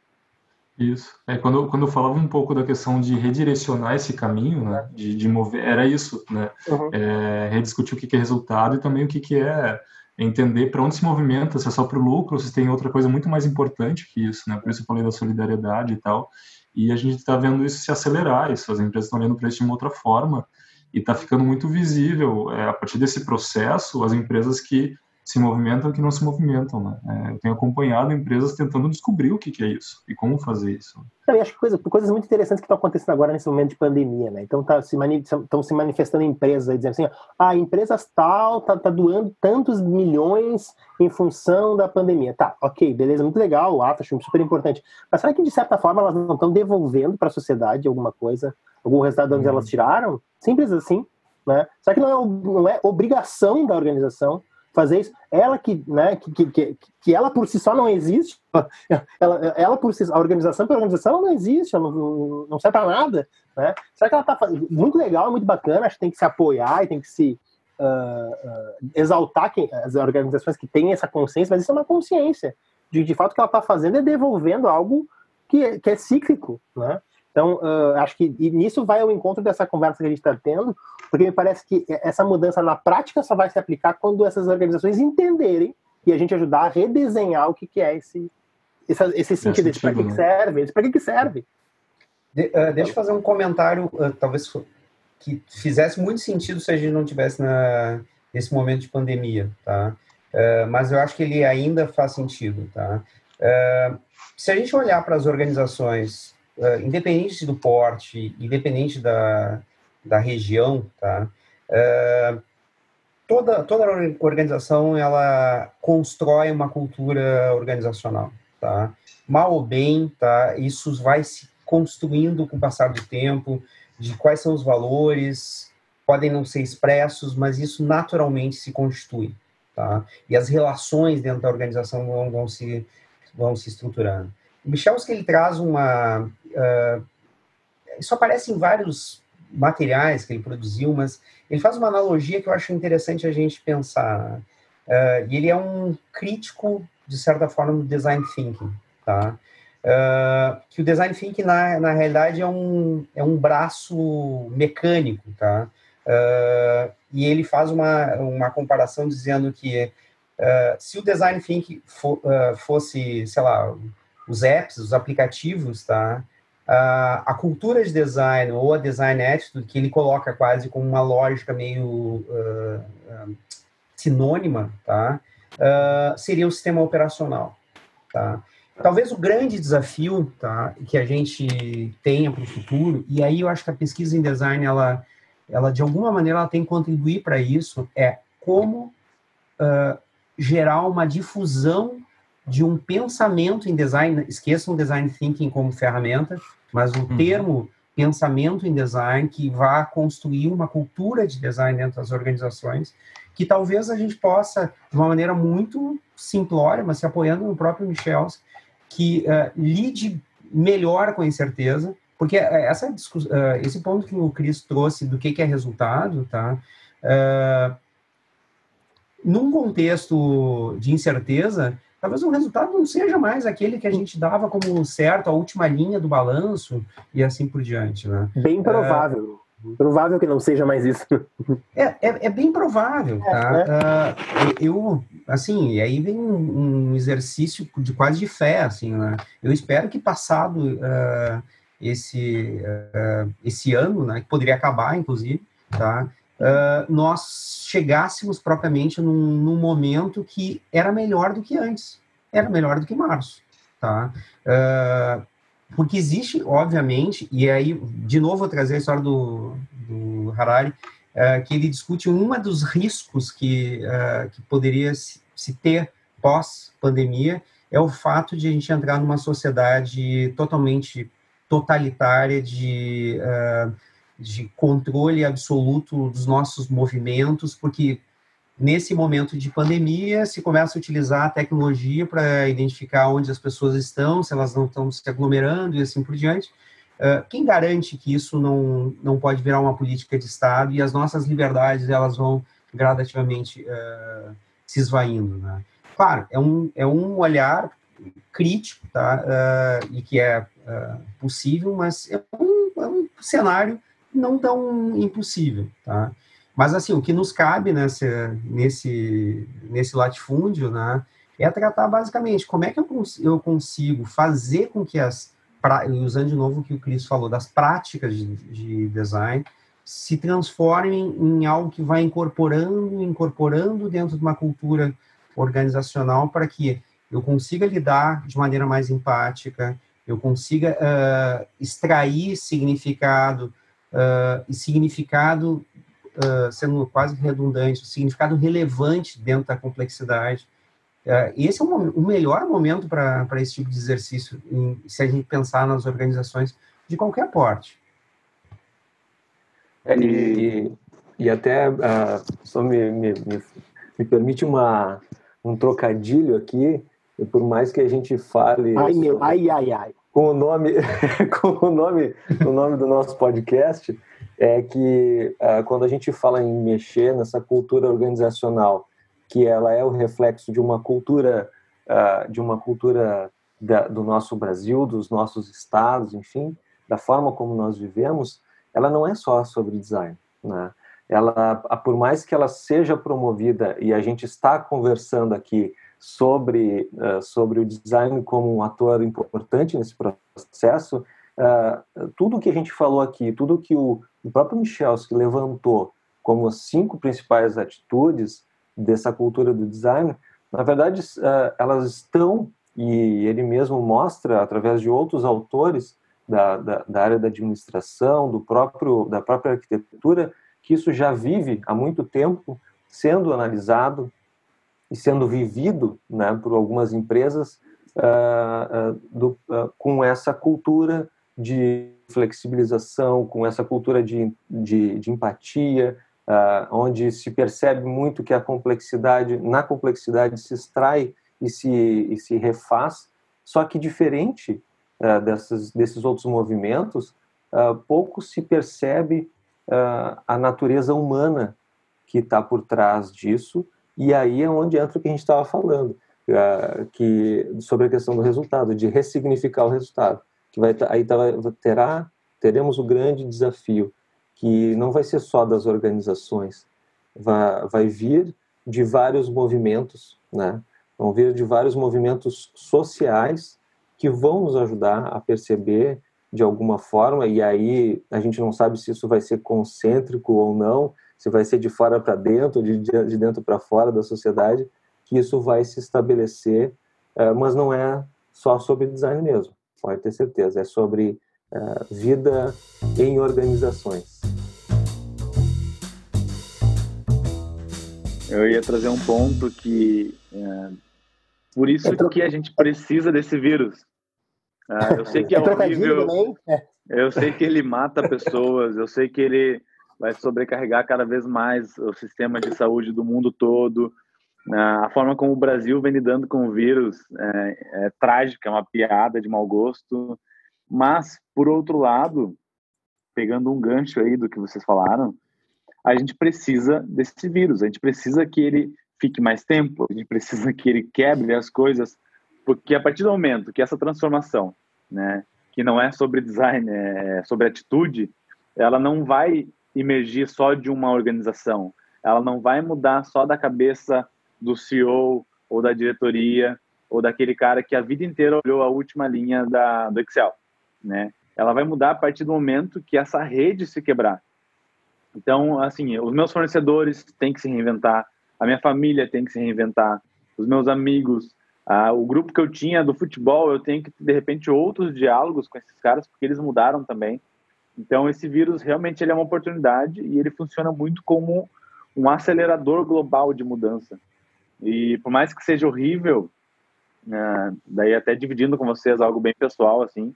Isso. É, quando, quando eu falava um pouco da questão de redirecionar esse caminho, né, de, de mover, era isso, né? Uhum. É, rediscutir o que é resultado e também o que é entender para onde se movimenta, se é só para o lucro, se tem outra coisa muito mais importante que isso, né? Por isso eu falei da solidariedade e tal. E a gente está vendo isso se acelerar, isso, as empresas estão olhando para isso de uma outra forma e está ficando muito visível é, a partir desse processo as empresas que se movimentam que não se movimentam. Né? É, eu tenho acompanhado empresas tentando descobrir o que, que é isso e como fazer isso. Eu acho que coisa, coisas muito interessantes que estão acontecendo agora nesse momento de pandemia, né? Então tá se estão se manifestando empresas aí dizendo assim, ah, empresas tal tá, tá doando tantos milhões em função da pandemia. Tá, ok, beleza, muito legal, o ato acho super importante. Mas será que de certa forma elas não estão devolvendo para a sociedade alguma coisa, algum resultado onde elas tiraram? Simples assim, né? Será que não é, não é obrigação da organização fazer isso. Ela que, né, que, que, que ela por si só não existe, ela, ela por si, a organização pela organização ela não existe, ela não, não serve para nada, né? Será que ela está muito legal, muito bacana, acho que tem que se apoiar e tem que se uh, uh, exaltar quem, as organizações que têm essa consciência, mas isso é uma consciência de, de fato o que ela está fazendo é devolvendo algo que é, que é cíclico, né? Então, uh, acho que nisso vai ao encontro dessa conversa que a gente está tendo, porque me parece que essa mudança na prática só vai se aplicar quando essas organizações entenderem e a gente ajudar a redesenhar o que, que é esse, esse, esse sentido, esse para que, que, serve, para que, que serve. De, uh, deixa eu fazer um comentário, uh, talvez que fizesse muito sentido se a gente não tivesse na, nesse momento de pandemia, tá? mas eu acho que ele ainda faz sentido, tá? se a gente olhar para as organizações uh, independente do porte, independente da, da região, tá? Uh, toda, toda organização, ela constrói uma cultura organizacional, tá? Mal ou bem, tá? Isso vai se construindo com o passar do tempo, de quais são os valores, podem não ser expressos, mas isso naturalmente se constitui, tá? E as relações dentro da organização vão, vão se vão se estruturando. O Michelski ele traz uma. Uh, isso aparece em vários materiais que ele produziu, mas ele faz uma analogia que eu acho interessante a gente pensar. Uh, e ele é um crítico, de certa forma, do design thinking. Tá? Uh, que o design thinking, na, na realidade, é um, é um braço mecânico. Tá? Uh, e ele faz uma, uma comparação dizendo que se o design thinking fosse, sei lá, os apps, os aplicativos, tá? A cultura de design ou a design attitude, que ele coloca quase como uma lógica meio uh, uh, sinônima, tá? Uh, seria o sistema operacional, tá? Talvez o grande desafio, tá, que a gente tenha para o futuro, e aí eu acho que a pesquisa em design, ela, ela de alguma maneira, ela tem que contribuir para isso, é como gerar uma difusão de um pensamento em design, esqueçam design thinking como ferramenta, mas o uhum. termo pensamento em design que vá construir uma cultura de design dentro das organizações, que talvez a gente possa, de uma maneira muito simplória, mas se apoiando no próprio Michels, que uh, lide melhor com a incerteza, porque essa uh, esse ponto que o Cris trouxe do que, que é resultado, tá? Uh, num contexto de incerteza, talvez o resultado não seja mais aquele que a gente dava como certo, a última linha do balanço e assim por diante, né? Bem provável. É... Provável que não seja mais isso. É, é, é bem provável, tá? Uh, eu, assim, e aí vem um, um, exercício de quase de fé, assim, né? Eu espero que passado uh, esse, uh, esse ano, né, que poderia acabar, inclusive, tá? Uh, nós chegássemos propriamente num, num, momento que era melhor do que antes, era melhor do que março, tá? Uh, porque existe, obviamente, e aí, de novo, vou trazer a história do, do Harari, uh, que ele discute um dos riscos que, que poderia se, se ter pós-pandemia, é o fato de a gente entrar numa sociedade totalmente totalitária de uh, de controle absoluto dos nossos movimentos, porque nesse momento de pandemia se começa a utilizar a tecnologia para identificar onde as pessoas estão, se elas não estão se aglomerando e assim por diante. Uh, quem garante que isso não, não pode virar uma política de Estado e as nossas liberdades elas vão gradativamente uh, se esvaindo? Né? Claro, é um, é um olhar crítico tá? Uh, e que é possível, mas é um, é um cenário não tão impossível, tá? Mas, assim, o que nos cabe nesse, nesse, nesse latifúndio, né, é tratar basicamente como é que eu, cons eu consigo fazer com que as, usando de novo o que o Cris falou, das práticas de, de design, se transformem em algo que vai incorporando, incorporando dentro de uma cultura organizacional para que eu consiga lidar de maneira mais empática, eu consiga uh, extrair significado, uh, e significado, uh, sendo quase redundante, significado relevante dentro da complexidade. esse é o, o melhor momento para esse tipo de exercício, em, se a gente pensar nas organizações de qualquer porte. É, e, e até, só me, me, me, me permite uma, um trocadilho aqui, e por mais que a gente fale. Ai, meu, ai, ai, ai. Com o nome, com o nome, o nome do nosso podcast, é que uh, quando a gente fala em mexer nessa cultura organizacional, que ela é o reflexo de uma cultura, uh, de uma cultura da, do nosso Brasil, dos nossos estados, enfim, da forma como nós vivemos, ela não é só sobre design, né? Ela, por mais que ela seja promovida e a gente está conversando aqui sobre, uh, sobre o design como um ator importante nesse processo, uh, tudo que a gente falou aqui, tudo que o, o próprio Michelski levantou como as cinco principais atitudes dessa cultura do design, na verdade, uh, elas estão, e ele mesmo mostra através de outros autores da, da, da área da administração, do próprio, da própria arquitetura, que isso já vive há muito tempo sendo analisado, e sendo vivido né, por algumas empresas uh, uh, do, uh, com essa cultura de flexibilização, com essa cultura de, de, de empatia, onde se percebe muito que a complexidade, na complexidade se extrai e se, e se refaz, só que diferente dessas, desses outros movimentos, pouco se percebe a natureza humana que está por trás disso e aí é onde entra o que a gente estava falando, que sobre a questão do resultado, de ressignificar o resultado, que vai aí terá teremos o grande desafio que não vai ser só das organizações, vai, vai vir de vários movimentos, né? Vão vir de vários movimentos sociais que vão nos ajudar a perceber de alguma forma, e aí a gente não sabe se isso vai ser concêntrico ou não, se vai ser de fora para dentro, de, de dentro para fora da sociedade, que isso vai se estabelecer, uh, mas não é só sobre design mesmo, pode ter certeza, é sobre uh, vida em organizações. Eu ia trazer um ponto que, é, por isso que a gente precisa desse vírus. Uh, eu sei que é horrível, eu sei que ele mata pessoas, eu sei que ele vai sobrecarregar cada vez mais o sistema de saúde do mundo todo. Né? A forma como o Brasil vem lidando com o vírus é, é trágica, é uma piada de mau gosto. Mas, por outro lado, pegando um gancho aí do que vocês falaram, a gente precisa desse vírus, a gente precisa que ele fique mais tempo, a gente precisa que ele quebre as coisas, porque a partir do momento que essa transformação, né, que não é sobre design, é sobre atitude, ela não vai emergir só de uma organização. Ela não vai mudar só da cabeça do CEO ou da diretoria ou daquele cara que a vida inteira olhou a última linha da, do Excel, né? Ela vai mudar a partir do momento que essa rede se quebrar. Então, assim, os meus fornecedores têm que se reinventar, a minha família tem que se reinventar, os meus amigos, ah, o grupo que eu tinha do futebol, eu tenho que de repente outros diálogos com esses caras porque eles mudaram também. Então, esse vírus realmente ele é uma oportunidade e ele funciona muito como um acelerador global de mudança. E por mais que seja horrível, né, daí até dividindo com vocês algo bem pessoal, assim,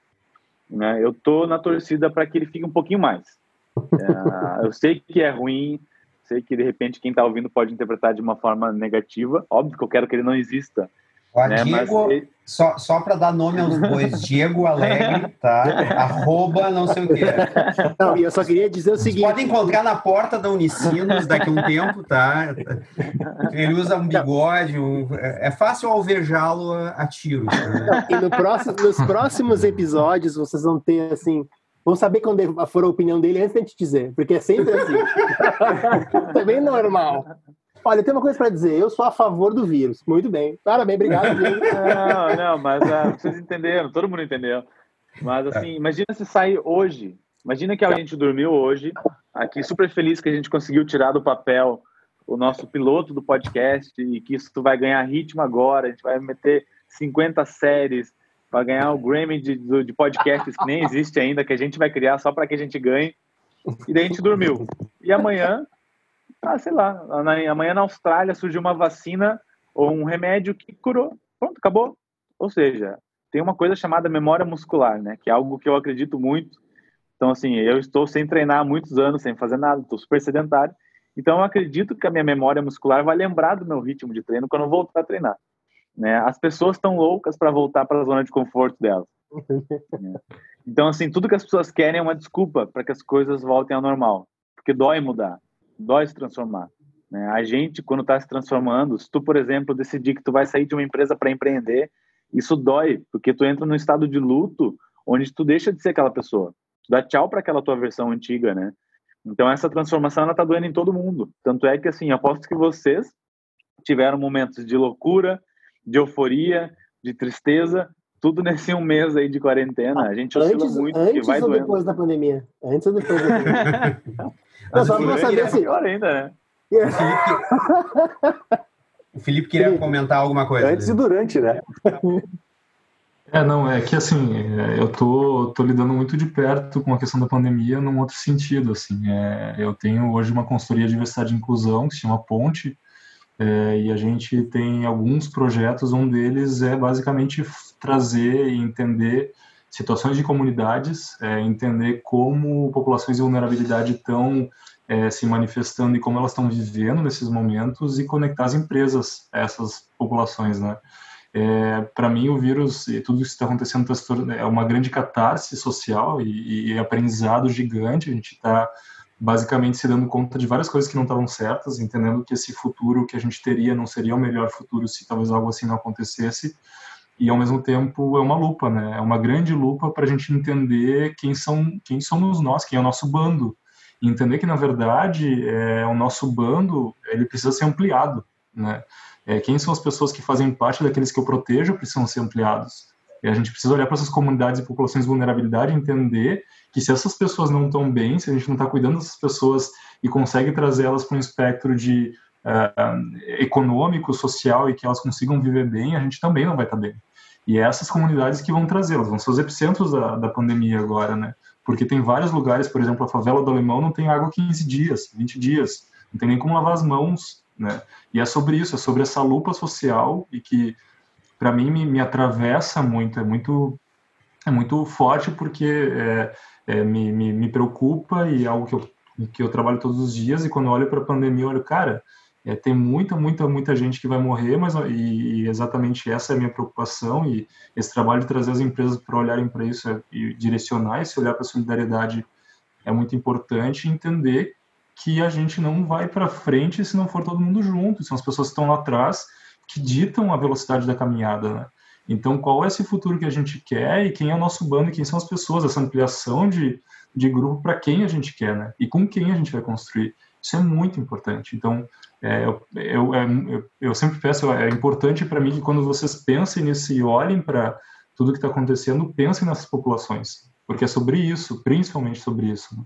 né, eu tô na torcida para que ele fique um pouquinho mais. É, eu sei que é ruim, sei que de repente quem está ouvindo pode interpretar de uma forma negativa. Óbvio que eu quero que ele não exista, Ó, né? Diego, Mas... só, só para dar nome aos bois, Diego Alegre, tá? Arroba não sei o quê. Não, e eu só queria dizer o Vocês seguinte. Pode encontrar na porta da Unicinos daqui a um tempo, tá? Ele usa um bigode, um... é fácil alvejá-lo a, tiro. Tá? E no próximo, nos próximos episódios vocês vão ter assim. Vão saber quando for a opinião dele antes de a gente dizer, porque é sempre assim. é bem normal. Olha, tem uma coisa para dizer. Eu sou a favor do vírus. Muito bem. Parabéns, obrigado. não, não, mas uh, vocês entenderam, todo mundo entendeu. Mas assim, imagina se sair hoje. Imagina que a gente dormiu hoje, aqui super feliz que a gente conseguiu tirar do papel o nosso piloto do podcast e que isso vai ganhar ritmo agora, a gente vai meter 50 séries, vai ganhar o Grammy de, de podcasts que nem existe ainda, que a gente vai criar só para que a gente ganhe. E daí a gente dormiu. E amanhã, ah, sei lá, amanhã na Austrália surgiu uma vacina ou um remédio que curou. Pronto, acabou. Ou seja, tem uma coisa chamada memória muscular, né? Que é algo que eu acredito muito. Então, assim, eu estou sem treinar há muitos anos, sem fazer nada, estou super sedentário. Então, eu acredito que a minha memória muscular vai lembrar do meu ritmo de treino quando eu voltar a treinar. Né? As pessoas estão loucas para voltar para a zona de conforto delas. né? Então, assim, tudo que as pessoas querem é uma desculpa para que as coisas voltem ao normal. Porque dói mudar, dói se transformar. Né? A gente, quando está se transformando, se tu, por exemplo, decidir que tu vai sair de uma empresa para empreender, isso dói, porque tu entra num estado de luto onde tu deixa de ser aquela pessoa. Tu dá tchau para aquela tua versão antiga, né? Então essa transformação ela tá doendo em todo mundo. Tanto é que assim, aposto que vocês tiveram momentos de loucura, de euforia, de tristeza, tudo nesse um mês aí de quarentena. A gente oscila antes, muito antes vai ou doendo. depois da pandemia? Antes ou depois da pandemia? Mas só o pra Felipe saber queria- se- Pior ainda, né? o Felipe- O Felipe queria Felipe, comentar alguma coisa. Antes e durante, né? É, não, é que assim, é, eu tô, tô lidando muito de perto com a questão da pandemia num outro sentido, assim, é, eu tenho hoje uma consultoria de diversidade e inclusão que se chama Ponte, é, e a gente tem alguns projetos, um deles é basicamente trazer e entender situações de comunidades, é, entender como populações de vulnerabilidade estão é, se manifestando e como elas estão vivendo nesses momentos e conectar as empresas a essas populações, né? É, para mim, o vírus e tudo isso que está acontecendo tá é uma grande catarse social e, e aprendizado gigante. A gente está basicamente se dando conta de várias coisas que não estavam certas, entendendo que esse futuro que a gente teria não seria o melhor futuro se talvez algo assim não acontecesse. E ao mesmo tempo é uma lupa, né? É uma grande lupa para a gente entender quem são, quem somos nós, quem é o nosso bando, e entender que na verdade é, o nosso bando ele precisa ser ampliado, né? É, quem são as pessoas que fazem parte daqueles que eu protejo precisam ser ampliados. E a gente precisa olhar para essas comunidades e populações de vulnerabilidade e entender que se essas pessoas não estão bem, se a gente não está cuidando dessas pessoas e consegue trazer elas para um espectro de uh, econômico, social e que elas consigam viver bem, a gente também não vai estar bem. E é essas comunidades que vão trazê-las, vão ser os epicentros da, da pandemia agora, né? Porque tem vários lugares, por exemplo, a favela do Alemão não tem água 15 dias, 20 dias, não tem nem como lavar as mãos, né? E é sobre isso, é sobre essa lupa social e que para mim me, me, atravessa muito, é muito é muito forte porque é, é, me, me, me, preocupa e é algo que eu, que eu trabalho todos os dias e quando eu olho para a pandemia eu olho, cara, é, tem muita, muita, muita gente que vai morrer, mas e, e, exatamente essa é a minha preocupação e esse trabalho de trazer as empresas para olharem para isso é, e direcionar esse olhar para a solidariedade é muito importante entender que a gente não vai para frente se não for todo mundo junto, são as pessoas que estão lá atrás que ditam a velocidade da caminhada, né? Então, qual é esse futuro que a gente quer e quem é o nosso bando e quem são as pessoas, essa ampliação de, de grupo para quem a gente quer, né? E com quem a gente vai construir. Isso é muito importante. Então, é, eu, eu, eu, eu, sempre peço, é importante para mim que quando vocês pensem nisso e olhem para tudo que está acontecendo, pensem nessas populações, porque é sobre isso, principalmente sobre isso. Né?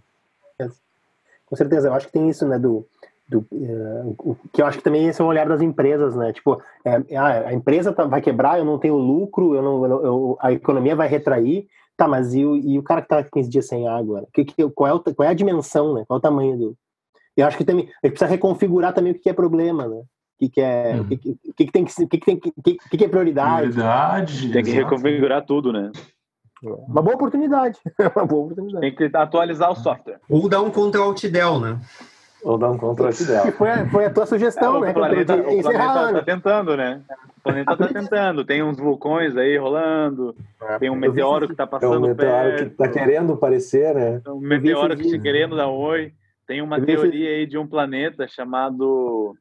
Com certeza, eu acho que tem isso, né, do, do uh, que eu acho que também esse é o olhar das empresas, né? Tipo, é, a empresa tá, vai quebrar, eu não tenho lucro, eu não, eu, a economia vai retrair, tá? Mas e o, e o cara que tá 15 dias sem água? Que, que, qual, é o, qual é a dimensão, né? Qual é o tamanho do? Eu acho que também a gente precisa reconfigurar também o que é problema, né? O que, que é, Uhum. o que, que, que, tem que, o que, que tem que, que, que é prioridade? Prioridade. Tem que exato. reconfigurar tudo, né? Uma boa oportunidade, uma boa oportunidade. Tem que atualizar o software. Ou dar um Ctrl Alt Del, né? Ou dar um Ctrl Alt Del. Que foi, a- foi a tua sugestão, É, né? o planeta, de o planeta tá tentando, né? O planeta tá tentando. Tem uns vulcões aí rolando, tem um meteoro que tá É um passando meteoro que perto, tá querendo aparecer, né? um meteoro que tá dias. querendo dar oi. Tem uma Eu teoria aí de um planeta chamado...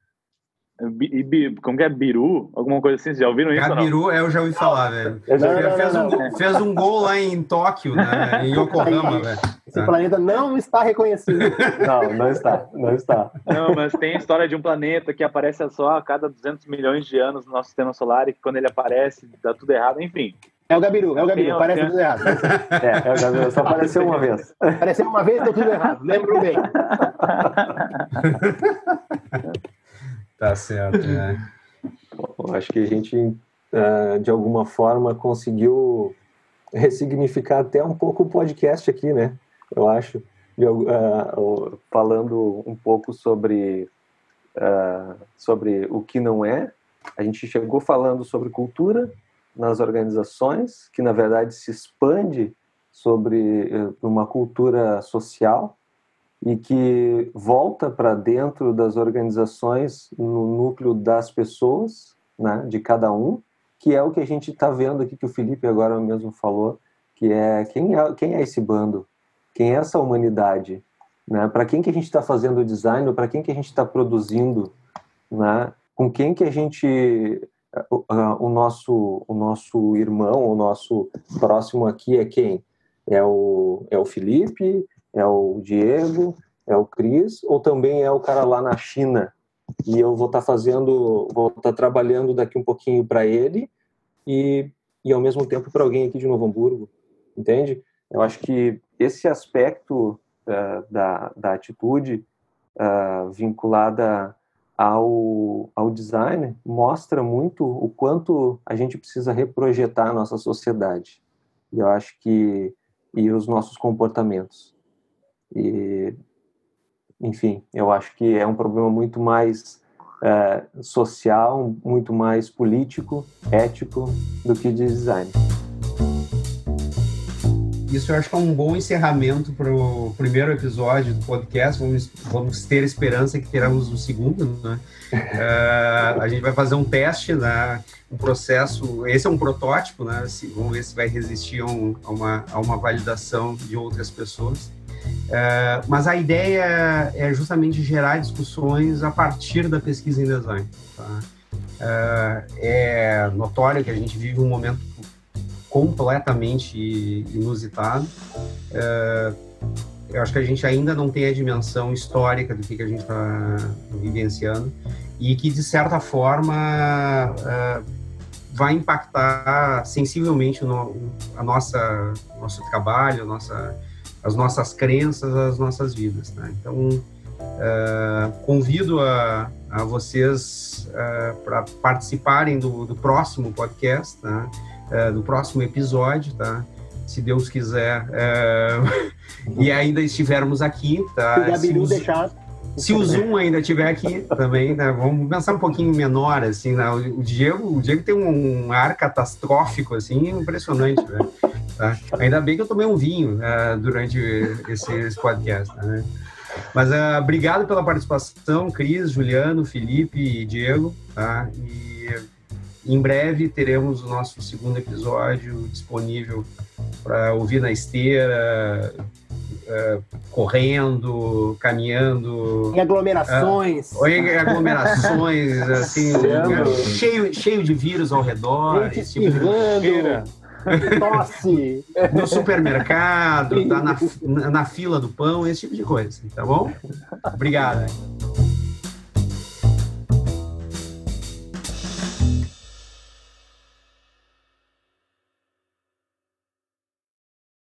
Como que é? Biru? Alguma coisa assim, vocês já ouviram isso ou não? Gabiru, eu já ouvi falar, velho. Não, não, fez, um, gol- fez um gol lá em Tóquio, né? Em Yokohama, velho. Esse planeta não está reconhecido. Não, não está, não está. Não, mas tem a história de um planeta que aparece só a cada 200 milhões de anos no nosso sistema solar e que quando ele aparece dá tudo errado, enfim. É o Gabiru, é o Gabiru, Tem- parece tem- tudo errado. É, é o Gabriel, só apareceu uma vez. Apareceu uma vez, deu tudo errado. Lembro bem. Tá certo, né? acho que a gente, uh, de alguma forma, conseguiu ressignificar até um pouco o podcast aqui, né? Eu acho. De, uh, falando um pouco sobre, uh, sobre o que não é. A gente chegou falando sobre cultura nas organizações, que na verdade se expande sobre uma cultura social e que volta para dentro das organizações no núcleo das pessoas, né, de cada um, que é o que a gente está vendo aqui que o Felipe agora mesmo falou, que é quem é quem é esse bando, quem é essa humanidade, né? Para quem que a gente está fazendo o design, para quem que a gente está produzindo, né? Com quem que a gente o, o nosso o nosso irmão, o nosso próximo aqui é quem? É o é o Felipe, é o Diego, é o Cris, ou também é o cara lá na China e eu vou estar tá fazendo, vou estar tá trabalhando daqui um pouquinho para ele e, e ao mesmo tempo para alguém aqui de Novo Hamburgo, entende? Eu acho que esse aspecto uh, da, da atitude uh, vinculada ao, ao design mostra muito o quanto a gente precisa reprojetar a nossa sociedade. E eu acho que e os nossos comportamentos. E, enfim, eu acho que é um problema muito mais é, social, muito mais político, ético do que de design. Isso eu acho que é um bom encerramento para o primeiro episódio do podcast. Vamos, vamos ter esperança que teremos o segundo. Né? uh, a gente vai fazer um teste, né? um processo. Esse é um protótipo, né? Se, vamos ver se vai resistir a, um, a, uma, a uma validação de outras pessoas. Uh, mas a ideia é justamente gerar discussões a partir da pesquisa em design. Tá? Uh, é notório que a gente vive um momento completamente inusitado. Uh, eu acho que a gente ainda não tem a dimensão histórica do que, que a gente está vivenciando e que, de certa forma, vai impactar sensivelmente no, a nossa nosso trabalho, nossa as nossas crenças, as nossas vidas. Né? Então, uh, convido a, a vocês é, para participarem do, do, próximo podcast, tá? Uh, do próximo episódio, tá? se Deus quiser, e ainda estivermos aqui. Tá? Se o deixar. Se o Zoom ainda estiver aqui também, né? vamos pensar um pouquinho menor, assim, né? o, Diego, o Diego tem um ar catastrófico, assim, impressionante, né? Tá? Ainda bem que eu tomei um vinho uh, durante esse, esse podcast. Né? Mas uh, obrigado pela participação, Cris, Juliano, Felipe e Diego. Tá? E em breve teremos o nosso segundo episódio disponível para ouvir na esteira, uh, correndo, caminhando. Em aglomerações. Uh, em aglomerações, assim, cheio, cheio de vírus ao redor. Gente tipo tosse. No supermercado, tá na, na fila do pão, esse tipo de coisa, tá bom? Obrigado.